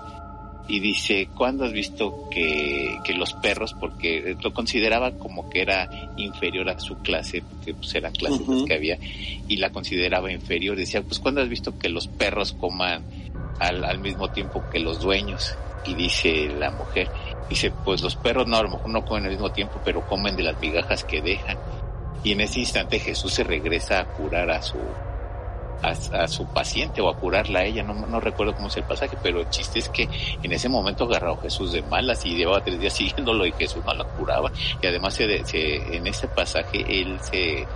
Y dice, ¿cuándo has visto que, que los perros, porque lo consideraba como que era inferior a su clase, porque pues eran clases que había, y la consideraba inferior, decía, pues ¿cuándo has visto que los perros coman al, al mismo tiempo que los dueños? Y dice la mujer, dice, pues los perros no, a lo mejor no comen al mismo tiempo, pero comen de las migajas que dejan. Y en ese instante Jesús se regresa a curar a su, a, su paciente o a curarla a ella, no, no recuerdo cómo es el pasaje, pero el chiste es que en ese momento agarró a Jesús de malas y llevaba tres días siguiéndolo y Jesús no la curaba. Y además se, se, en ese pasaje él se,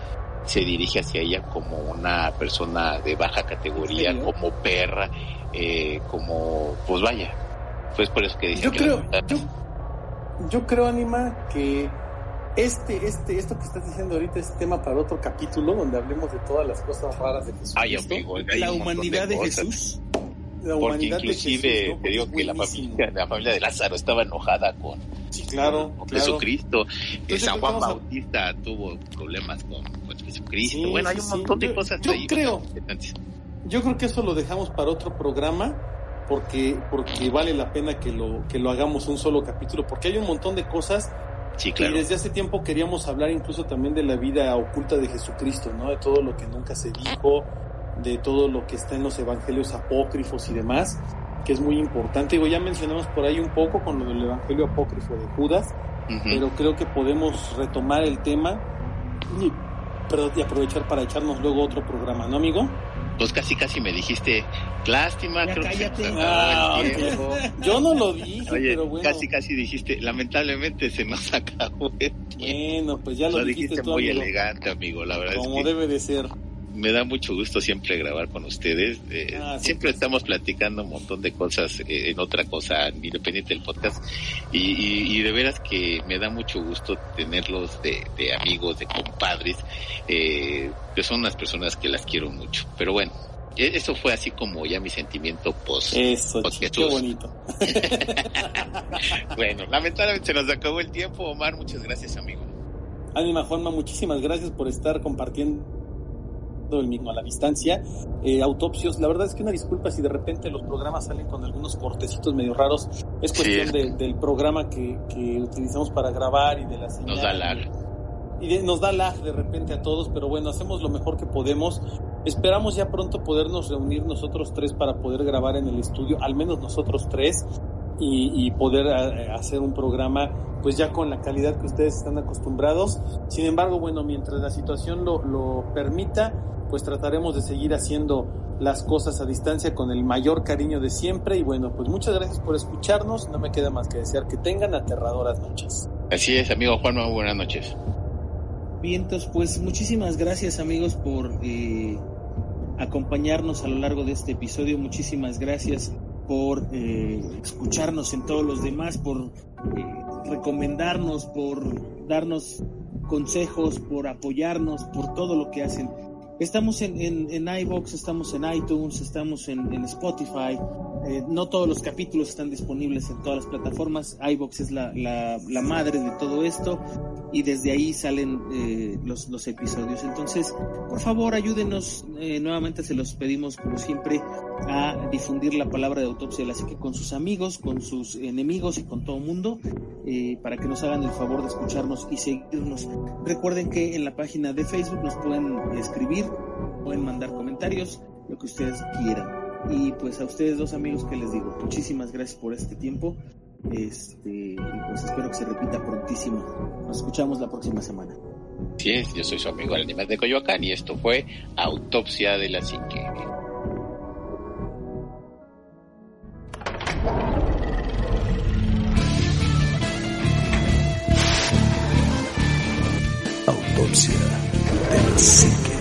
se dirige hacia ella como una persona de baja categoría, como perra, eh, como, pues vaya, pues por eso que dice yo creo, yo, yo creo, Anima, que este, este, esto que estás diciendo ahorita es tema para otro capítulo donde hablemos de todas las cosas raras de Jesús. Ay, amigo, la humanidad de, Jesús. La Porque inclusive te digo que la familia, la familia de Lázaro estaba enojada con, claro, Jesucristo. San Juan Bautista tuvo problemas con, Jesucristo. bueno, hay un montón de cosas yo Creo, yo creo que eso lo dejamos para otro programa porque porque vale la pena que lo que lo hagamos un solo capítulo porque hay un montón de cosas Sí, claro. Y desde hace tiempo queríamos hablar incluso también de la vida oculta de Jesucristo, ¿no? De todo lo que nunca se dijo, de todo lo que está en los evangelios apócrifos y demás, que es muy importante. Digo, ya mencionamos por ahí un poco con lo del evangelio apócrifo de Judas, pero creo que podemos retomar el tema y, y aprovechar para echarnos luego otro programa, ¿no, amigo? Pues casi casi me dijiste, lástima, creo cállate. que ah, Yo no lo dije, pero bueno. Casi casi dijiste, lamentablemente se nos acabó. Bueno, pues ya lo, dijiste, tú, muy elegante, amigo, la verdad Como es que debe de ser. Me da mucho gusto siempre grabar con ustedes. Eh, Ah, sí, siempre estamos platicando un montón de cosas eh, en otra cosa, independiente del podcast. Y, y, y de veras que me da mucho gusto tenerlos de, de amigos, de compadres, eh, que son unas personas que las quiero mucho. Pero bueno, e- eso fue así como ya mi sentimiento post. Eso, qué bonito. Bueno, lamentablemente se nos acabó el tiempo. Omar, muchas gracias, amigo. Ánima Juanma, muchísimas gracias por estar compartiendo el mismo a la distancia. Eh, autopsios, la verdad es que una disculpa si de repente los programas salen con algunos cortecitos medio raros. Es cuestión Sí. de- del programa que, que utilizamos para grabar y de la señal. Nos da lag. y de- nos da lag de repente a todos, pero bueno, hacemos lo mejor que podemos. Esperamos ya pronto podernos reunir nosotros tres para poder grabar en el estudio, al menos nosotros tres, y, y poder eh, hacer un programa pues ya con la calidad que ustedes están acostumbrados. Sin embargo, bueno, mientras la situación lo, lo permita, pues trataremos de seguir haciendo las cosas a distancia con el mayor cariño de siempre. Y bueno, pues muchas gracias por escucharnos. No me queda más que desear que tengan aterradoras noches. Así es, amigo Juan, buenas noches. Vientos, pues muchísimas gracias amigos por eh, acompañarnos a lo largo de este episodio. Muchísimas gracias por eh, escucharnos en todos los demás, por eh, recomendarnos, por darnos consejos, por apoyarnos, por todo lo que hacen. Estamos en, en, en iBox, estamos en iTunes, estamos en, en Spotify, eh, no todos los capítulos están disponibles en todas las plataformas. iBox es la, la, madre de todo esto y desde ahí salen eh, los, los episodios. Entonces, por favor, ayúdenos. Eh, nuevamente se los pedimos, como siempre, a difundir la palabra de autopsia de la psique con sus amigos, con sus enemigos y con todo mundo, para que nos hagan el favor de escucharnos y seguirnos. Recuerden que en la página de Facebook nos pueden escribir, pueden mandar comentarios, lo que ustedes quieran. Y pues a ustedes dos amigos que les digo, muchísimas gracias por este tiempo. Este, pues espero que se repita prontísimo. Nos escuchamos la próxima semana. Sí, yo soy su amigo animal de Coyoacán y esto fue Autopsia de la Psique. Autopsia de la Psique.